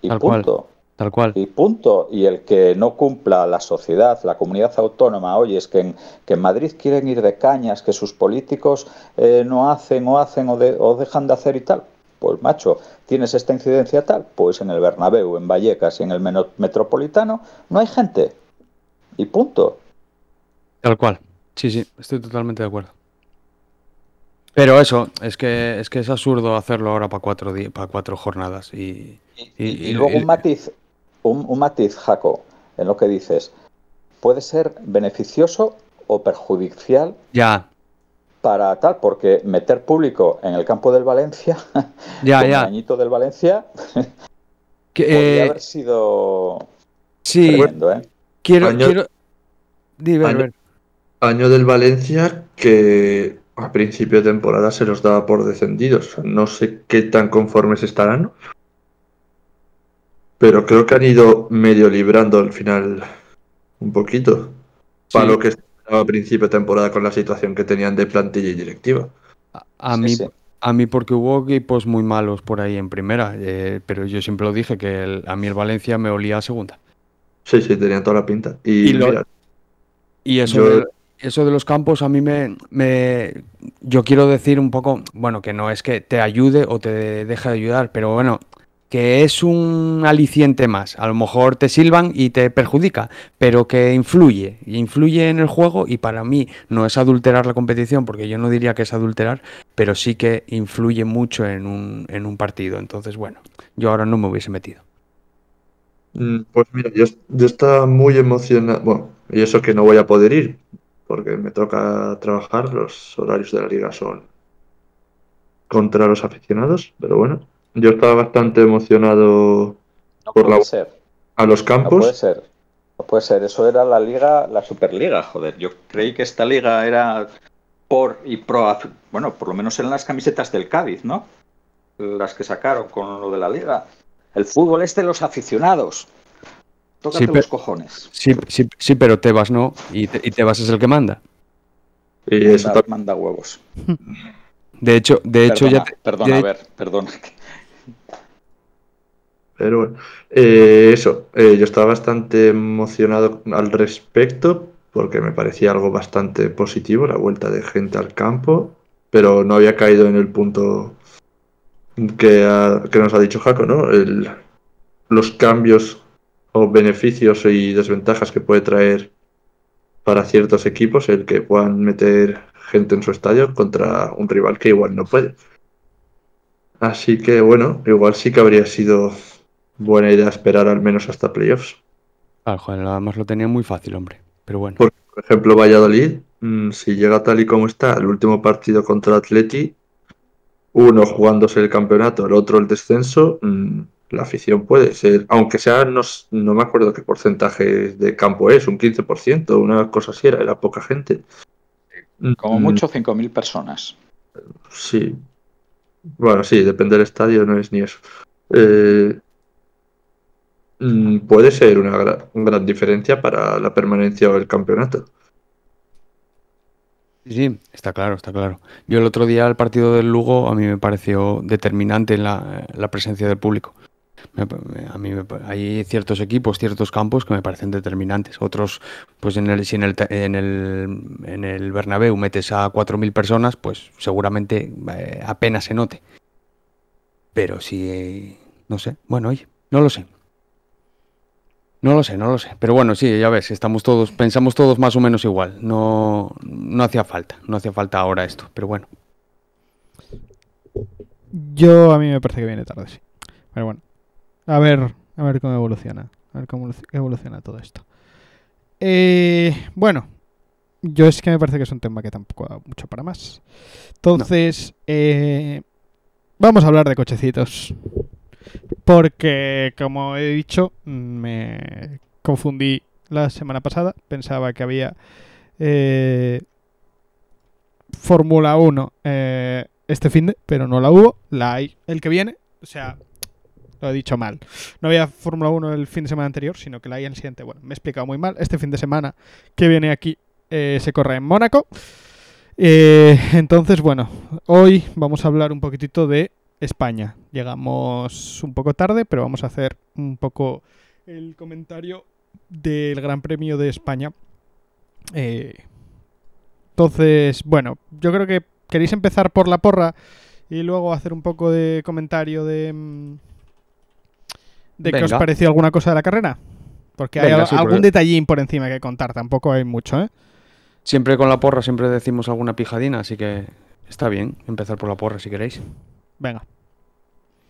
Y Tal cual. punto. Tal cual. Y punto. Y el que no cumpla la sociedad, la comunidad autónoma, oye, es que en, que en Madrid quieren ir de cañas, que sus políticos eh, no hacen o hacen o, de- o dejan de hacer y tal. Pues macho, tienes esta incidencia tal, pues en el Bernabéu, en Vallecas y en el Metropolitano no hay gente. Y punto. Tal cual. Sí, sí, estoy totalmente de acuerdo. Pero eso, es que es que es absurdo hacerlo ahora para cuatro para cuatro jornadas y, Y, Y- y y- luego y- un matiz, un, un matiz, Jaco, en lo que dices. Puede ser beneficioso o perjudicial ya, para tal, porque meter público en el campo del Valencia, ya, con el ya. añito del Valencia, Que, podría eh, haber sido sí, tremendo, ¿eh? quiero, Año- quiero. Di, ver, Año- ver. Año del Valencia que a principio de temporada se los daba por descendidos. No sé qué tan conformes estarán. Pero creo que han ido medio librando al final un poquito. Para lo que estaba a principio de temporada con la situación que tenían de plantilla y directiva. A, a Sí, mí, sí. a mí porque hubo equipos muy malos por ahí en primera, eh, pero yo siempre lo dije que el- a mí el Valencia me olía a segunda. Sí, sí, tenían toda la pinta. Y, Y lo- mira, Y eso, Yo- eso de los campos a mí me, me- Yo quiero decir un poco, bueno, que no es que te ayude o te deje de ayudar, pero bueno, que es un aliciente más. A lo mejor te silban y te perjudica, pero que influye, influye en el juego y para mí no es adulterar la competición, porque yo no diría que es adulterar, pero sí que influye mucho en un, en un partido. Entonces, bueno, yo ahora no me hubiese metido. Mm, Pues mira, yo, yo estaba muy emocionado. Bueno, y eso que no voy a poder ir, porque me toca trabajar. Los horarios de la liga son contra los aficionados, pero bueno, yo estaba bastante emocionado No por puede la- ser, a los no puede campos. ser. No puede ser, eso era la liga, la Superliga, joder. Yo creí que esta liga era por y pro, bueno, por lo menos en las camisetas del Cádiz, ¿no? Las que sacaron con lo de la liga. El fútbol es de los aficionados. Tócate Sí, los cojones. Sí, sí, sí, pero Tebas no, y, Te- y Tebas es el que manda. Y eso Manda, huevos. De hecho, de hecho ya te- perdona, ya- a ver, perdona. Pero bueno, eh, eso, eh, yo estaba bastante emocionado al respecto porque me parecía algo bastante positivo la vuelta de gente al campo, pero no había caído en el punto que, ha- que nos ha dicho Jaco, ¿no? El- los cambios o beneficios y desventajas que puede traer para ciertos equipos el que puedan meter gente en su estadio contra un rival que igual no puede. Así que bueno, igual sí que habría sido buena idea esperar al menos hasta playoffs. Ah, joder, además lo tenía muy fácil, hombre. Pero bueno. Por Por ejemplo, Valladolid, mm, si llega tal y como está el último partido contra Atleti, uno jugándose el campeonato, el otro el descenso, mm, la afición puede ser, aunque sea, no, me acuerdo qué porcentaje de campo es, un 15%, una cosa así era, era poca gente. Como Mm, mucho 5.000 personas. Sí. Bueno, sí, depende del estadio, no es ni eso. Eh, mm, puede ser una gra- gran diferencia para la permanencia o el campeonato. Sí, está claro, está claro. Yo el otro día el partido del Lugo a mí me pareció determinante la, la presencia del público. A mí hay ciertos equipos, ciertos campos que me parecen determinantes. Otros, pues en el, si en el, en el, en el Bernabéu metes a 4.000 personas, pues seguramente eh, apenas se note. Pero si, no sé, bueno, oye, no lo sé. No lo sé, no lo sé. Pero bueno, sí, ya ves, estamos todos, pensamos todos más o menos igual. No, no hacía falta, no hacía falta ahora esto, pero bueno. Yo a mí me parece que viene tarde, sí. Pero bueno, a ver, a ver cómo evoluciona. A ver cómo evoluc- evoluciona todo esto. Eh, bueno, yo es que me parece que es un tema que tampoco da mucho para más. Entonces, eh, vamos a hablar de cochecitos. Porque, como he dicho, me confundí la semana pasada. Pensaba que había eh, Fórmula 1 eh, este fin de, pero no la hubo. La hay el que viene. O sea, lo he dicho mal. No había Fórmula 1 el fin de semana anterior, sino que la hay el siguiente. Bueno, me he explicado muy mal. Este fin de semana que viene aquí eh, se corre en Mónaco. Eh, entonces, bueno, hoy vamos a hablar un poquitito de España. Llegamos un poco tarde, pero vamos a hacer un poco el comentario del Gran Premio de España. Eh, entonces, bueno, yo creo que queréis empezar por la porra y luego hacer un poco de comentario de... de qué os pareció alguna cosa de la carrera. Porque hay Venga, al- sí, algún detallín por encima que contar, tampoco hay mucho, ¿eh? Siempre con la porra, siempre decimos alguna pijadina, así que está bien empezar por la porra si queréis. Venga.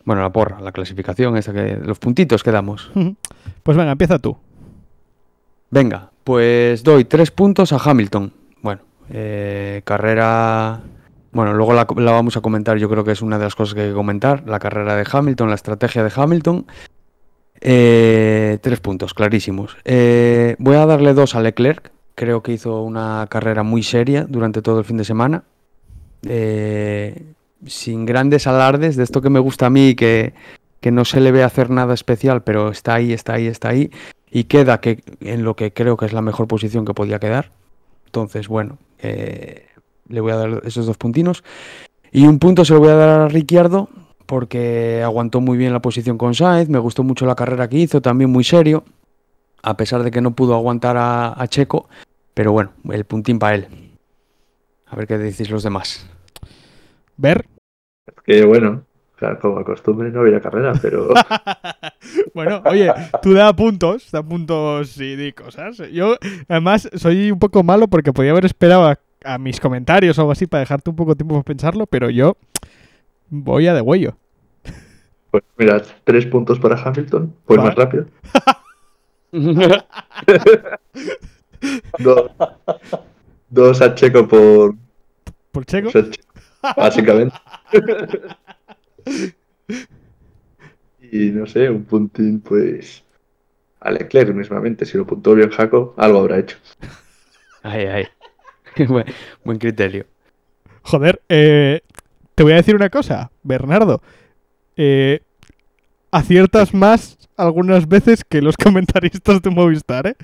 Bueno, la porra, la clasificación, esta que, los puntitos que damos. Pues venga, empieza tú. Venga, pues doy tres puntos a Hamilton. Bueno, eh, carrera. Bueno, luego la, la vamos a comentar, yo creo que es una de las cosas que hay que comentar. La carrera de Hamilton, la estrategia de Hamilton. Eh, tres puntos, clarísimos. Eh, voy a darle dos a Leclerc. Creo que hizo una carrera muy seria durante todo el fin de semana. Eh, sin grandes alardes, de esto que me gusta a mí, que, que no se le ve hacer nada especial, pero está ahí, está ahí, está ahí y queda que en lo que creo que es la mejor posición que podía quedar. Entonces, bueno, le voy a dar esos dos puntinos. Y un punto se lo voy a dar a Ricciardo porque aguantó muy bien la posición con Sainz, me gustó mucho la carrera que hizo, también muy serio, a pesar de que no pudo aguantar a, a Checo, pero bueno, el puntín para él. A ver qué decís los demás. Ver. Que bueno, o sea, como acostumbre no había carrera, pero bueno, oye, tú da puntos, da puntos y di cosas. Yo, además, soy un poco malo porque podía haber esperado a, a mis comentarios o algo así para dejarte un poco tiempo para pensarlo, pero yo voy a de huello. pues mira, tres puntos para Hamilton, pues Vale. más rápido. Dos, dos a Checo por ¿Por Checo? básicamente. y no sé, un puntín, pues a Leclerc mismamente. Si lo puntó bien Jaco, algo habrá hecho. Ay, ay. buen, buen criterio. Joder, eh, te voy a decir una cosa, Bernardo. Eh, aciertas más algunas veces que los comentaristas de Movistar, ¿eh?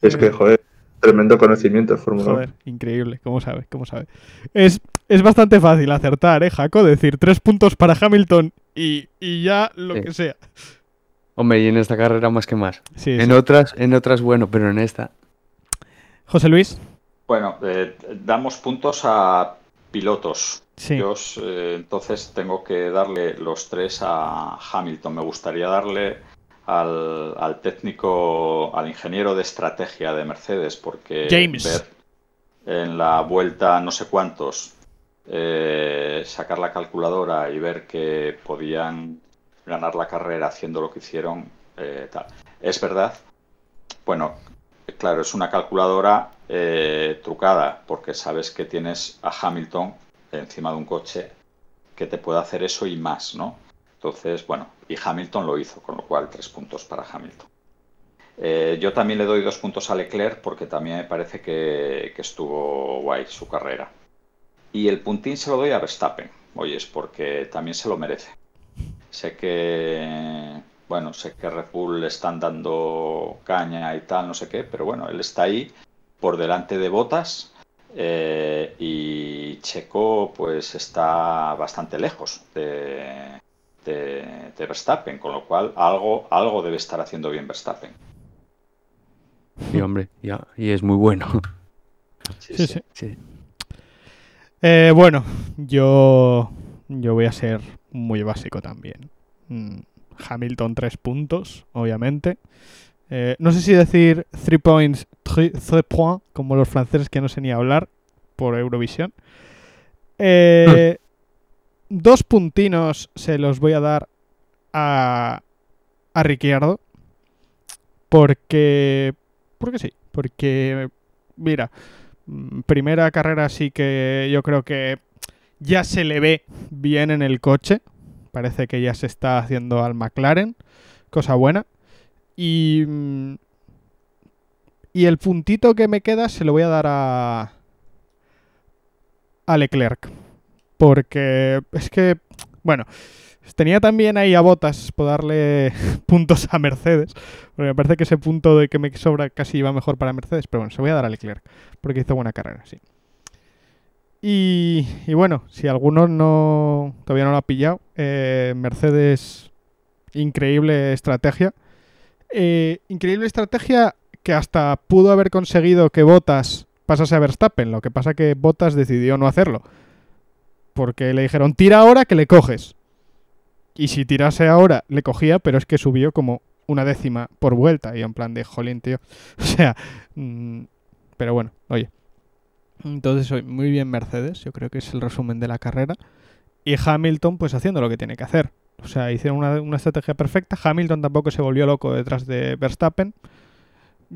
Es que, joder, tremendo conocimiento de Fórmula 1. Joder, increíble, ¿cómo sabe? ¿Cómo sabe? Es, es bastante fácil acertar, ¿eh, Jaco? Decir tres puntos para Hamilton y, y ya lo Sí. que sea. Hombre, y en esta carrera más que más. Sí, En sí. otras, en otras bueno, pero en esta. José Luis. Bueno, eh, damos puntos a pilotos. Sí. Yo eh, entonces tengo que darle los tres a Hamilton. Me gustaría darle al, al técnico, al ingeniero de estrategia de Mercedes, porque James. ver en la vuelta no sé cuántos, eh, sacar la calculadora y ver que podían ganar la carrera haciendo lo que hicieron, eh, tal. Es verdad. Bueno, claro, es una calculadora eh, trucada, porque sabes que tienes a Hamilton encima de un coche que te puede hacer eso y más, ¿no? Entonces, bueno, y Hamilton lo hizo, con lo cual tres puntos para Hamilton. Eh, yo también le doy dos puntos a Leclerc porque también me parece que, estuvo guay su carrera. Y el puntín se lo doy a Verstappen, oyes, porque también se lo merece. Sé que, bueno, sé que Red Bull le están dando caña y tal, no sé qué, pero bueno, él está ahí por delante de Botas eh, y Checo pues está bastante lejos de, de, de Verstappen, con lo cual algo, algo debe estar haciendo bien Verstappen. Y hombre, ya, y es muy bueno. Sí, sí. Sí. Eh, bueno, yo, yo voy a ser muy básico también. Mm, Hamilton tres puntos, obviamente. Eh, no sé si decir three points, three points, como los franceses que no sé ni hablar por Eurovisión. Eh, dos puntinos se los voy a dar a, a Ricciardo. Porque... Porque sí. Porque, mira, mm, primera carrera sí que yo creo que ya se le ve bien en el coche. Parece que ya se está haciendo al McLaren. Cosa buena. Y... Y el puntito que me queda se lo voy a dar a... A Leclerc. Porque es que... Bueno, tenía también ahí a Botas por darle puntos a Mercedes. Porque me parece que ese punto de que me sobra casi iba mejor para Mercedes. Pero bueno, se voy a dar a Leclerc. Porque hizo buena carrera, sí. Y, y bueno, si alguno no todavía no lo ha pillado, eh, Mercedes, increíble estrategia. Eh, increíble estrategia que hasta pudo haber conseguido que Bottas pasase a Verstappen. Lo que pasa que Bottas decidió no hacerlo. Porque le dijeron, tira ahora que le coges. Y si tirase ahora, le cogía, pero es que subió como una décima por vuelta. Y en plan de, jolín, tío. O sea, mm, pero bueno, oye. Entonces, muy bien Mercedes, yo creo que es el resumen de la carrera. Y Hamilton, pues haciendo lo que tiene que hacer. O sea, hicieron una estrategia perfecta. Hamilton tampoco se volvió loco detrás de Verstappen.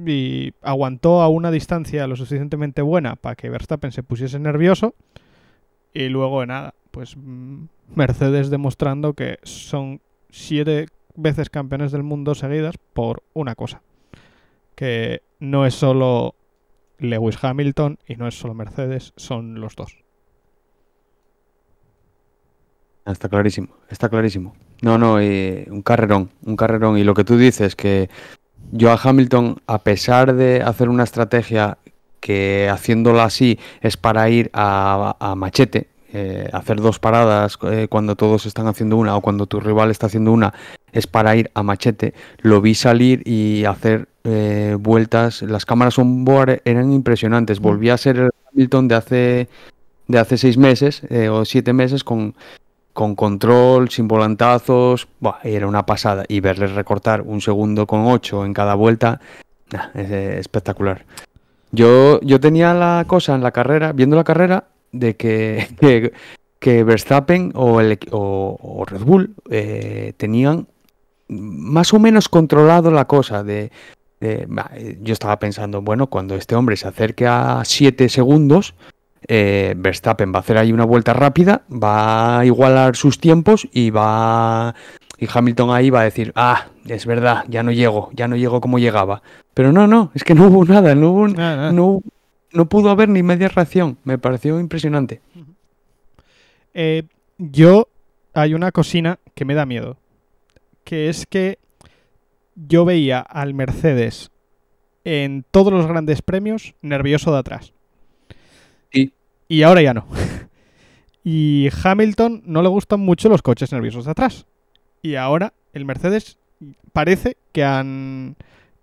Y aguantó a una distancia lo suficientemente buena para que Verstappen se pusiese nervioso. Y luego, nada, pues mm, Mercedes demostrando que son siete veces campeones del mundo seguidas por una cosa. Que no es solo Lewis Hamilton y no es solo Mercedes, son los dos. Ah, Está clarísimo, está clarísimo. No, no, eh, un carrerón, un carrerón. Y lo que tú dices, que yo a Hamilton, a pesar de hacer una estrategia que haciéndola así es para ir a, a machete, eh, hacer dos paradas eh, cuando todos están haciendo una o cuando tu rival está haciendo una, es para ir a machete, lo vi salir y hacer eh, vueltas. Las cámaras on board eran impresionantes. Volví a ser el Hamilton de hace, de hace seis meses o siete meses con con control, sin volantazos, buah, era una pasada. Y verles recortar un segundo con ocho en cada vuelta, es eh, espectacular. Yo, yo tenía la cosa en la carrera, viendo la carrera, de que, que, Verstappen o, el, Red Bull eh, tenían más o menos controlado la cosa de, de- bah, eh, yo estaba pensando, bueno, cuando este hombre se acerque a 7 segundos, eh, Verstappen va a hacer ahí una vuelta rápida, va a igualar sus tiempos y va y Hamilton ahí va a decir, ah, es verdad, ya no llego, ya no llego como llegaba. Pero no, no, es que no hubo nada, no hubo, Nada, nada. no, no pudo haber ni media reacción. Me pareció impresionante. Eh, yo hay una cocina que me da miedo, que es que yo veía al Mercedes en todos los grandes premios nervioso de atrás. Sí. Y ahora ya no. y Hamilton no le gustan mucho los coches nerviosos de atrás. Y ahora el Mercedes parece que han,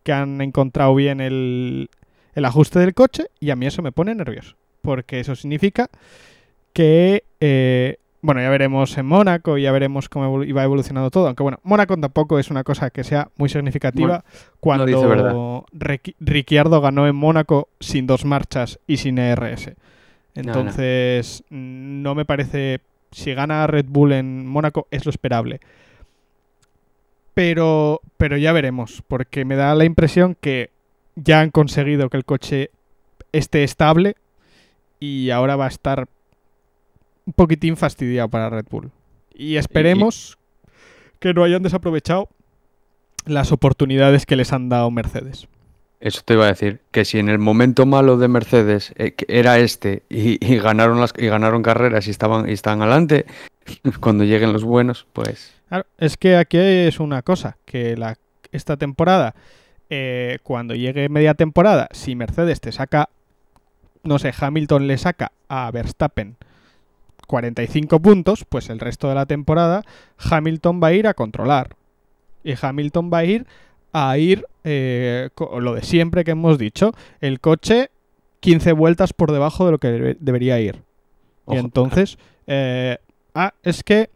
que han encontrado bien el, el ajuste del coche y a mí eso me pone nervioso. Porque eso significa que, eh, bueno, ya veremos en Mónaco, ya veremos cómo iba evolucionando todo. Aunque bueno, Mónaco tampoco es una cosa que sea muy significativa Bueno, cuando Ric- Ricciardo ganó en Mónaco sin dos marchas y sin ERS. No. Entonces, no me parece, si gana Red Bull en Mónaco es lo esperable. Pero, pero ya veremos, porque me da la impresión que ya han conseguido que el coche esté estable y ahora va a estar un poquitín fastidiado para Red Bull. Y esperemos que no hayan desaprovechado las oportunidades que les han dado Mercedes. Eso te iba a decir, que si en el momento malo de Mercedes eh, era este y, ganaron las y ganaron carreras y estaban y estaban adelante, cuando lleguen los buenos, pues Claro, es que aquí es una cosa, que la, esta temporada, eh, cuando llegue media temporada, si Mercedes te saca, no sé, Hamilton le saca a Verstappen 45 puntos, pues el resto de la temporada Hamilton va a ir a controlar. Y Hamilton va a ir a ir, eh, lo de siempre que hemos dicho, el coche 15 vueltas por debajo de lo que debe- debería ir. Y entonces, eh, ah, es que,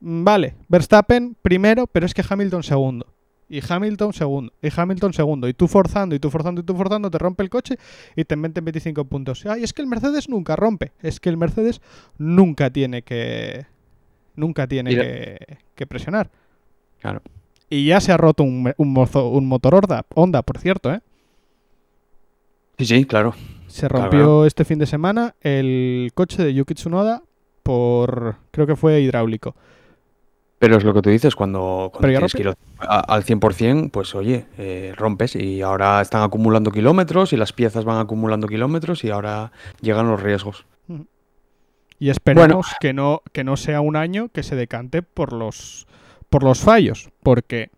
mm, vale, Verstappen primero, pero es que Hamilton segundo. Y Hamilton segundo, y Hamilton segundo. Y tú forzando, y tú forzando, y tú forzando, te rompe el coche y te meten 25 puntos. Ay, es que el Mercedes nunca rompe. Es que el Mercedes nunca tiene que. Nunca tiene que, que presionar. Claro. Y ya se ha roto un, un, mozo- un motor Honda, Honda, por cierto, ¿eh? Sí, sí, claro. Se rompió claro. este fin de semana el coche de Yuki Tsunoda por. Creo que fue hidráulico. Pero es lo que tú dices, cuando, cuando tienes que ir a- al 100%, pues oye, eh, rompes y ahora están acumulando kilómetros y las piezas van acumulando kilómetros y ahora llegan los riesgos. Y esperemos que, no, que no sea un año que se decante por los, por los fallos. Porque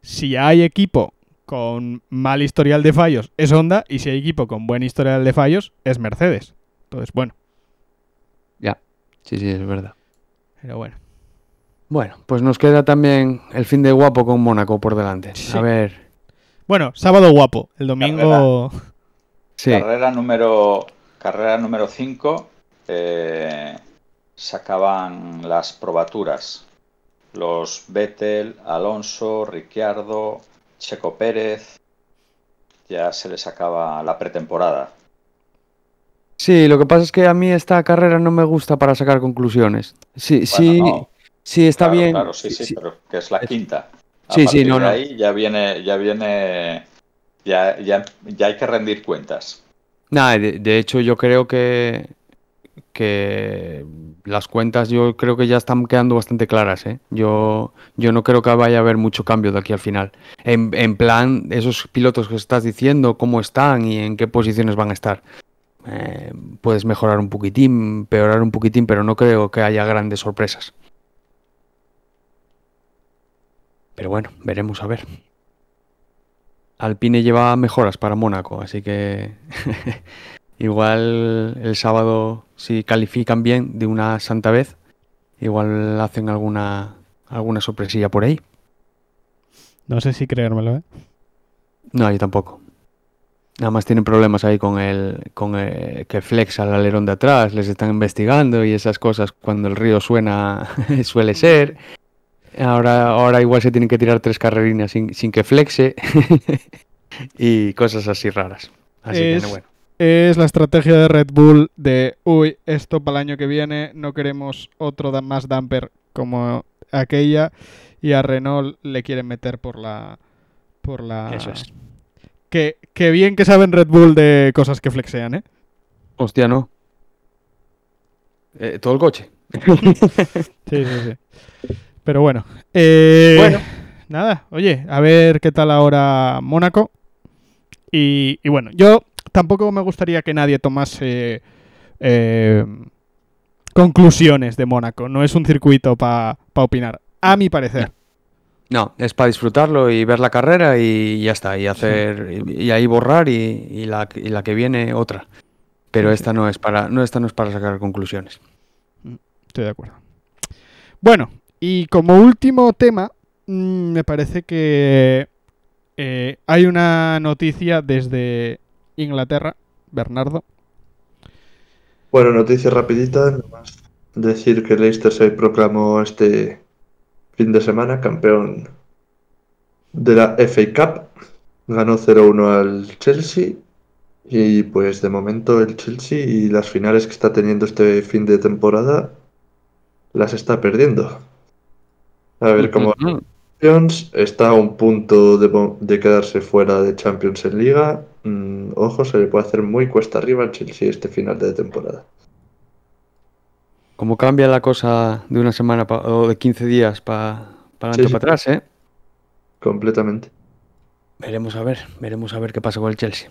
si hay equipo con mal historial de fallos, es Honda. Y si hay equipo con buen historial de fallos, es Mercedes. Entonces, bueno, Sí, sí, es verdad. pero bueno. Bueno, pues nos queda también el fin de guapo con Mónaco por delante. Sí. A ver, Bueno, sábado guapo. El domingo. sí, Carrera número carrera número 5 sacaban las probaturas. Los Vettel, Alonso, Ricciardo, Checo Pérez. Ya se les acaba la pretemporada. sí, lo que pasa es que a mí esta carrera no me gusta para sacar conclusiones. Sí, sí, no, sí, está Claro, bien. Claro, sí, sí, pero que es la quinta. A Sí, sí, no, de no. ya viene, ya viene, ya, ya, ya hay que rendir cuentas. Nada, de, de hecho yo creo que, que las cuentas yo creo que ya están quedando bastante claras, ¿eh? Yo, yo no creo que vaya a haber mucho cambio de aquí al final. En, plan, esos pilotos que estás diciendo, cómo están y en qué posiciones van a estar. Eh, puedes mejorar un poquitín, empeorar un poquitín, pero no creo que haya grandes sorpresas. Pero bueno, veremos a ver. Alpine lleva mejoras para Mónaco, así que igual el sábado, si califican bien de una santa vez, igual hacen alguna, alguna sorpresilla por ahí. No sé si creérmelo, ¿eh? No, yo tampoco. Nada más tienen problemas ahí con el, con el que flexa el alerón de atrás, les están investigando y esas cosas cuando el río suena suele ser. Ahora, ahora igual se tienen que tirar tres carrerinas sin, sin que flexe y cosas así raras. Así Es- que bueno. Es la estrategia de Red Bull de, uy, esto para el año que viene no queremos otro más damper como aquella y a Renault le quieren meter por la por la Eso es. que, que bien que saben Red Bull de cosas que flexean, ¿eh? Hostia, no. Eh, Todo el coche. Sí, sí, sí. Pero bueno. eh, Bueno. Nada, oye, a ver qué tal ahora Mónaco. Y, y bueno, yo tampoco me gustaría que nadie tomase eh, conclusiones de Mónaco. No es un circuito para opinar, a mi parecer. No, es para disfrutarlo y ver la carrera y ya está, y hacer y, y ahí borrar y, y la, y la que viene otra. Pero esta no es para no esta no es para sacar conclusiones. Estoy de acuerdo. Bueno, y como último tema, mm, me parece que eh, hay una noticia desde Inglaterra, Bernardo. Bueno, noticia rapidita, nomás decir que Leicester se proclamó este fin de semana campeón de la FA Cup. Ganó 0-1 al Chelsea y pues de momento el Chelsea y las finales que está teniendo este fin de temporada las está perdiendo. A ver cómo Ujú. Champions está a un punto de, quedarse fuera de Champions en Liga. Mm, ojo, se le puede hacer muy cuesta arriba al Chelsea este final de temporada. Cómo cambia la cosa de una semana pa- o de 15 días para para Sí, adelante sí. para atrás, ¿eh? Completamente. Veremos a ver, veremos a ver qué pasa con el Chelsea.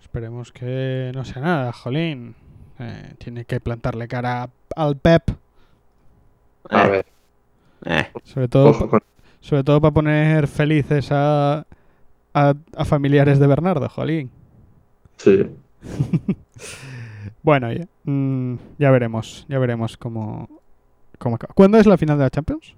Esperemos que no sea nada, Jolín. Eh, tiene que plantarle cara al Pep, A ver, eh. sobre todo, ojo con sobre todo para poner felices a, a, a familiares de Bernardo, Jolín. Sí. Bueno, ya, mm, ya veremos, ya veremos cómo, cómo acaba. ¿Cuándo es la final de la Champions?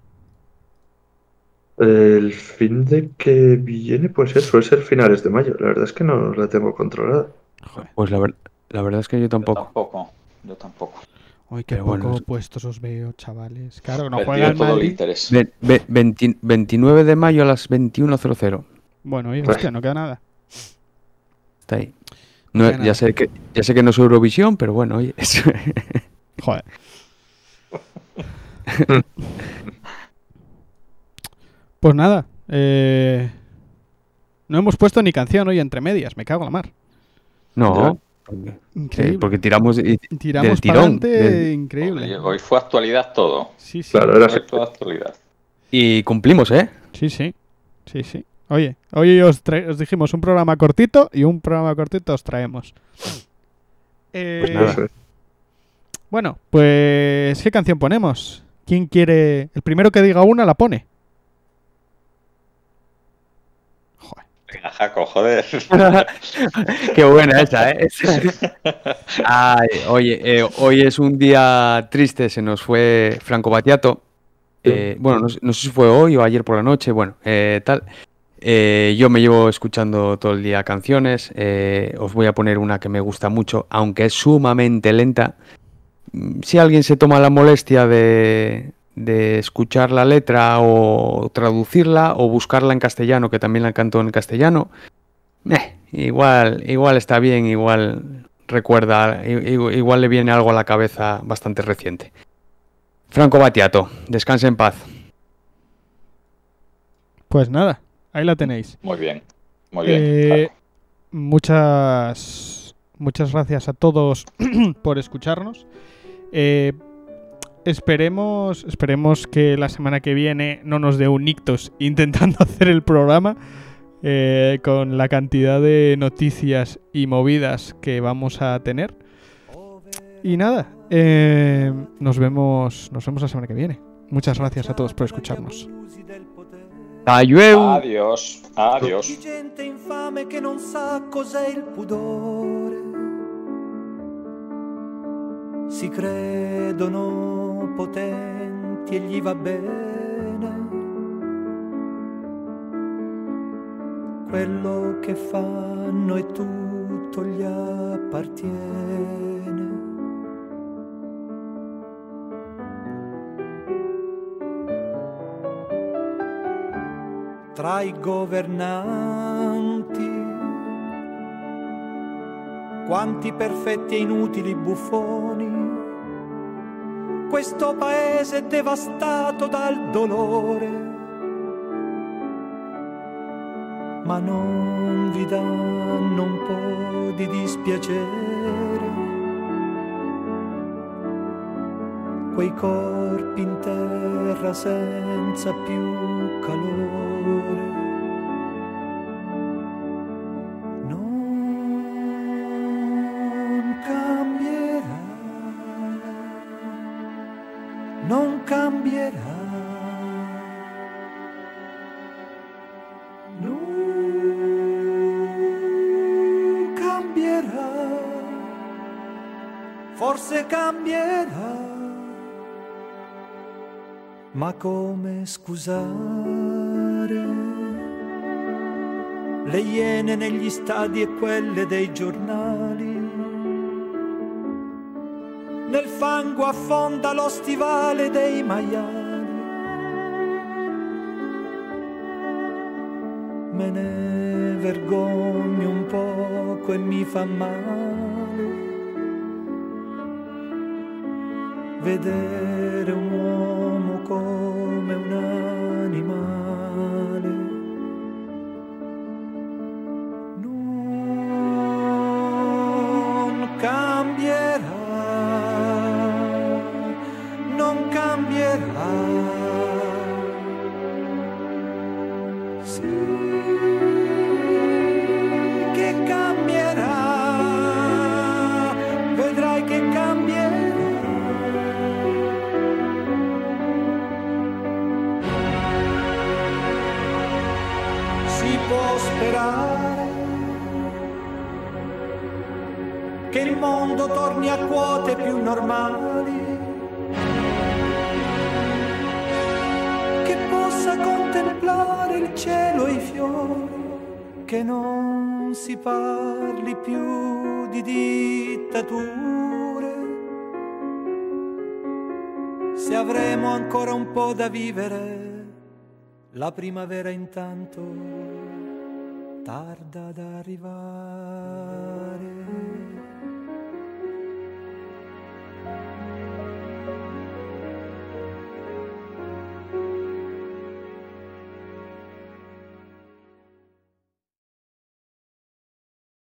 El fin de que viene, pues eso, suele ser finales de mayo. La verdad es que no la tengo controlada. Joder, Pues la, ver- la verdad es que yo Yo tampoco. tampoco. Yo tampoco. Hoy qué Pero poco bueno, es- puestos os veo, chavales. Claro, no juega el Madrid. interés. Ve- ve- 20 29 de mayo a las 21.00. Bueno, oye, Pues- hostia, no queda nada. Está ahí. No, ya sé que ya sé que no es Eurovisión, pero bueno, oye, es- Joder. pues nada, eh, no hemos puesto ni canción hoy entre medias, me cago en la mar. no, porque, eh, Increíble. porque tiramos y- Tiramos del para tirón, del- increíble. Hoy, hoy fue actualidad todo. Sí, sí. Claro, era Hoy fue actualidad. y cumplimos, ¿eh? Sí, sí. Sí, sí. Oye, hoy os, os dijimos un programa cortito y un programa cortito os traemos. Eh, Pues nada. Bueno, pues ¿qué canción ponemos? ¿Quién quiere? El primero que diga una la pone. Venga, Jaco, joder. Qué buena esa, ¿eh? Ay, oye, eh, hoy es un día triste, se nos fue Franco Battiato. Eh, bueno, no, sé- no sé si fue hoy o ayer por la noche, bueno, eh, tal. Eh, yo me llevo escuchando todo el día canciones. eh, os voy a poner una que me gusta mucho, aunque es sumamente lenta. Mm, Si alguien se toma la molestia de, de escuchar la letra o traducirla o buscarla en castellano, que también la canto en castellano, eh, igual, igual está bien, igual recuerda, igual le viene algo a la cabeza bastante reciente. Franco Battiato, descanse en paz. Pues nada, ahí la tenéis. Muy bien. Muy bien. Eh, muchas, muchas gracias a todos por escucharnos. Eh, esperemos, esperemos que la semana que viene no nos dé un ictus intentando hacer el programa eh, con la cantidad de noticias y movidas que vamos a tener. Y nada, eh, nos vemos, nos vemos la semana que viene. Muchas gracias a todos por escucharnos. Adiós. Adiós. Di gente infame che non sa cos'è il pudore. Si credono potenti e gli va bene. Quello che fanno e tutto gli appartiene. tra i governanti. Quanti perfetti e inutili buffoni. Questo paese devastato dal dolore. Ma non vi danno un po' di dispiacere. Quei corpi in terra senza più calore. Forse cambierà. Ma come scusare le iene negli stadi e quelle dei giornali? Nel fango affonda lo stivale dei maiali. Me ne vergogno un poco e mi fa male vedere un uomo come un animale. Vivere, la primavera intanto tarda ad arrivare.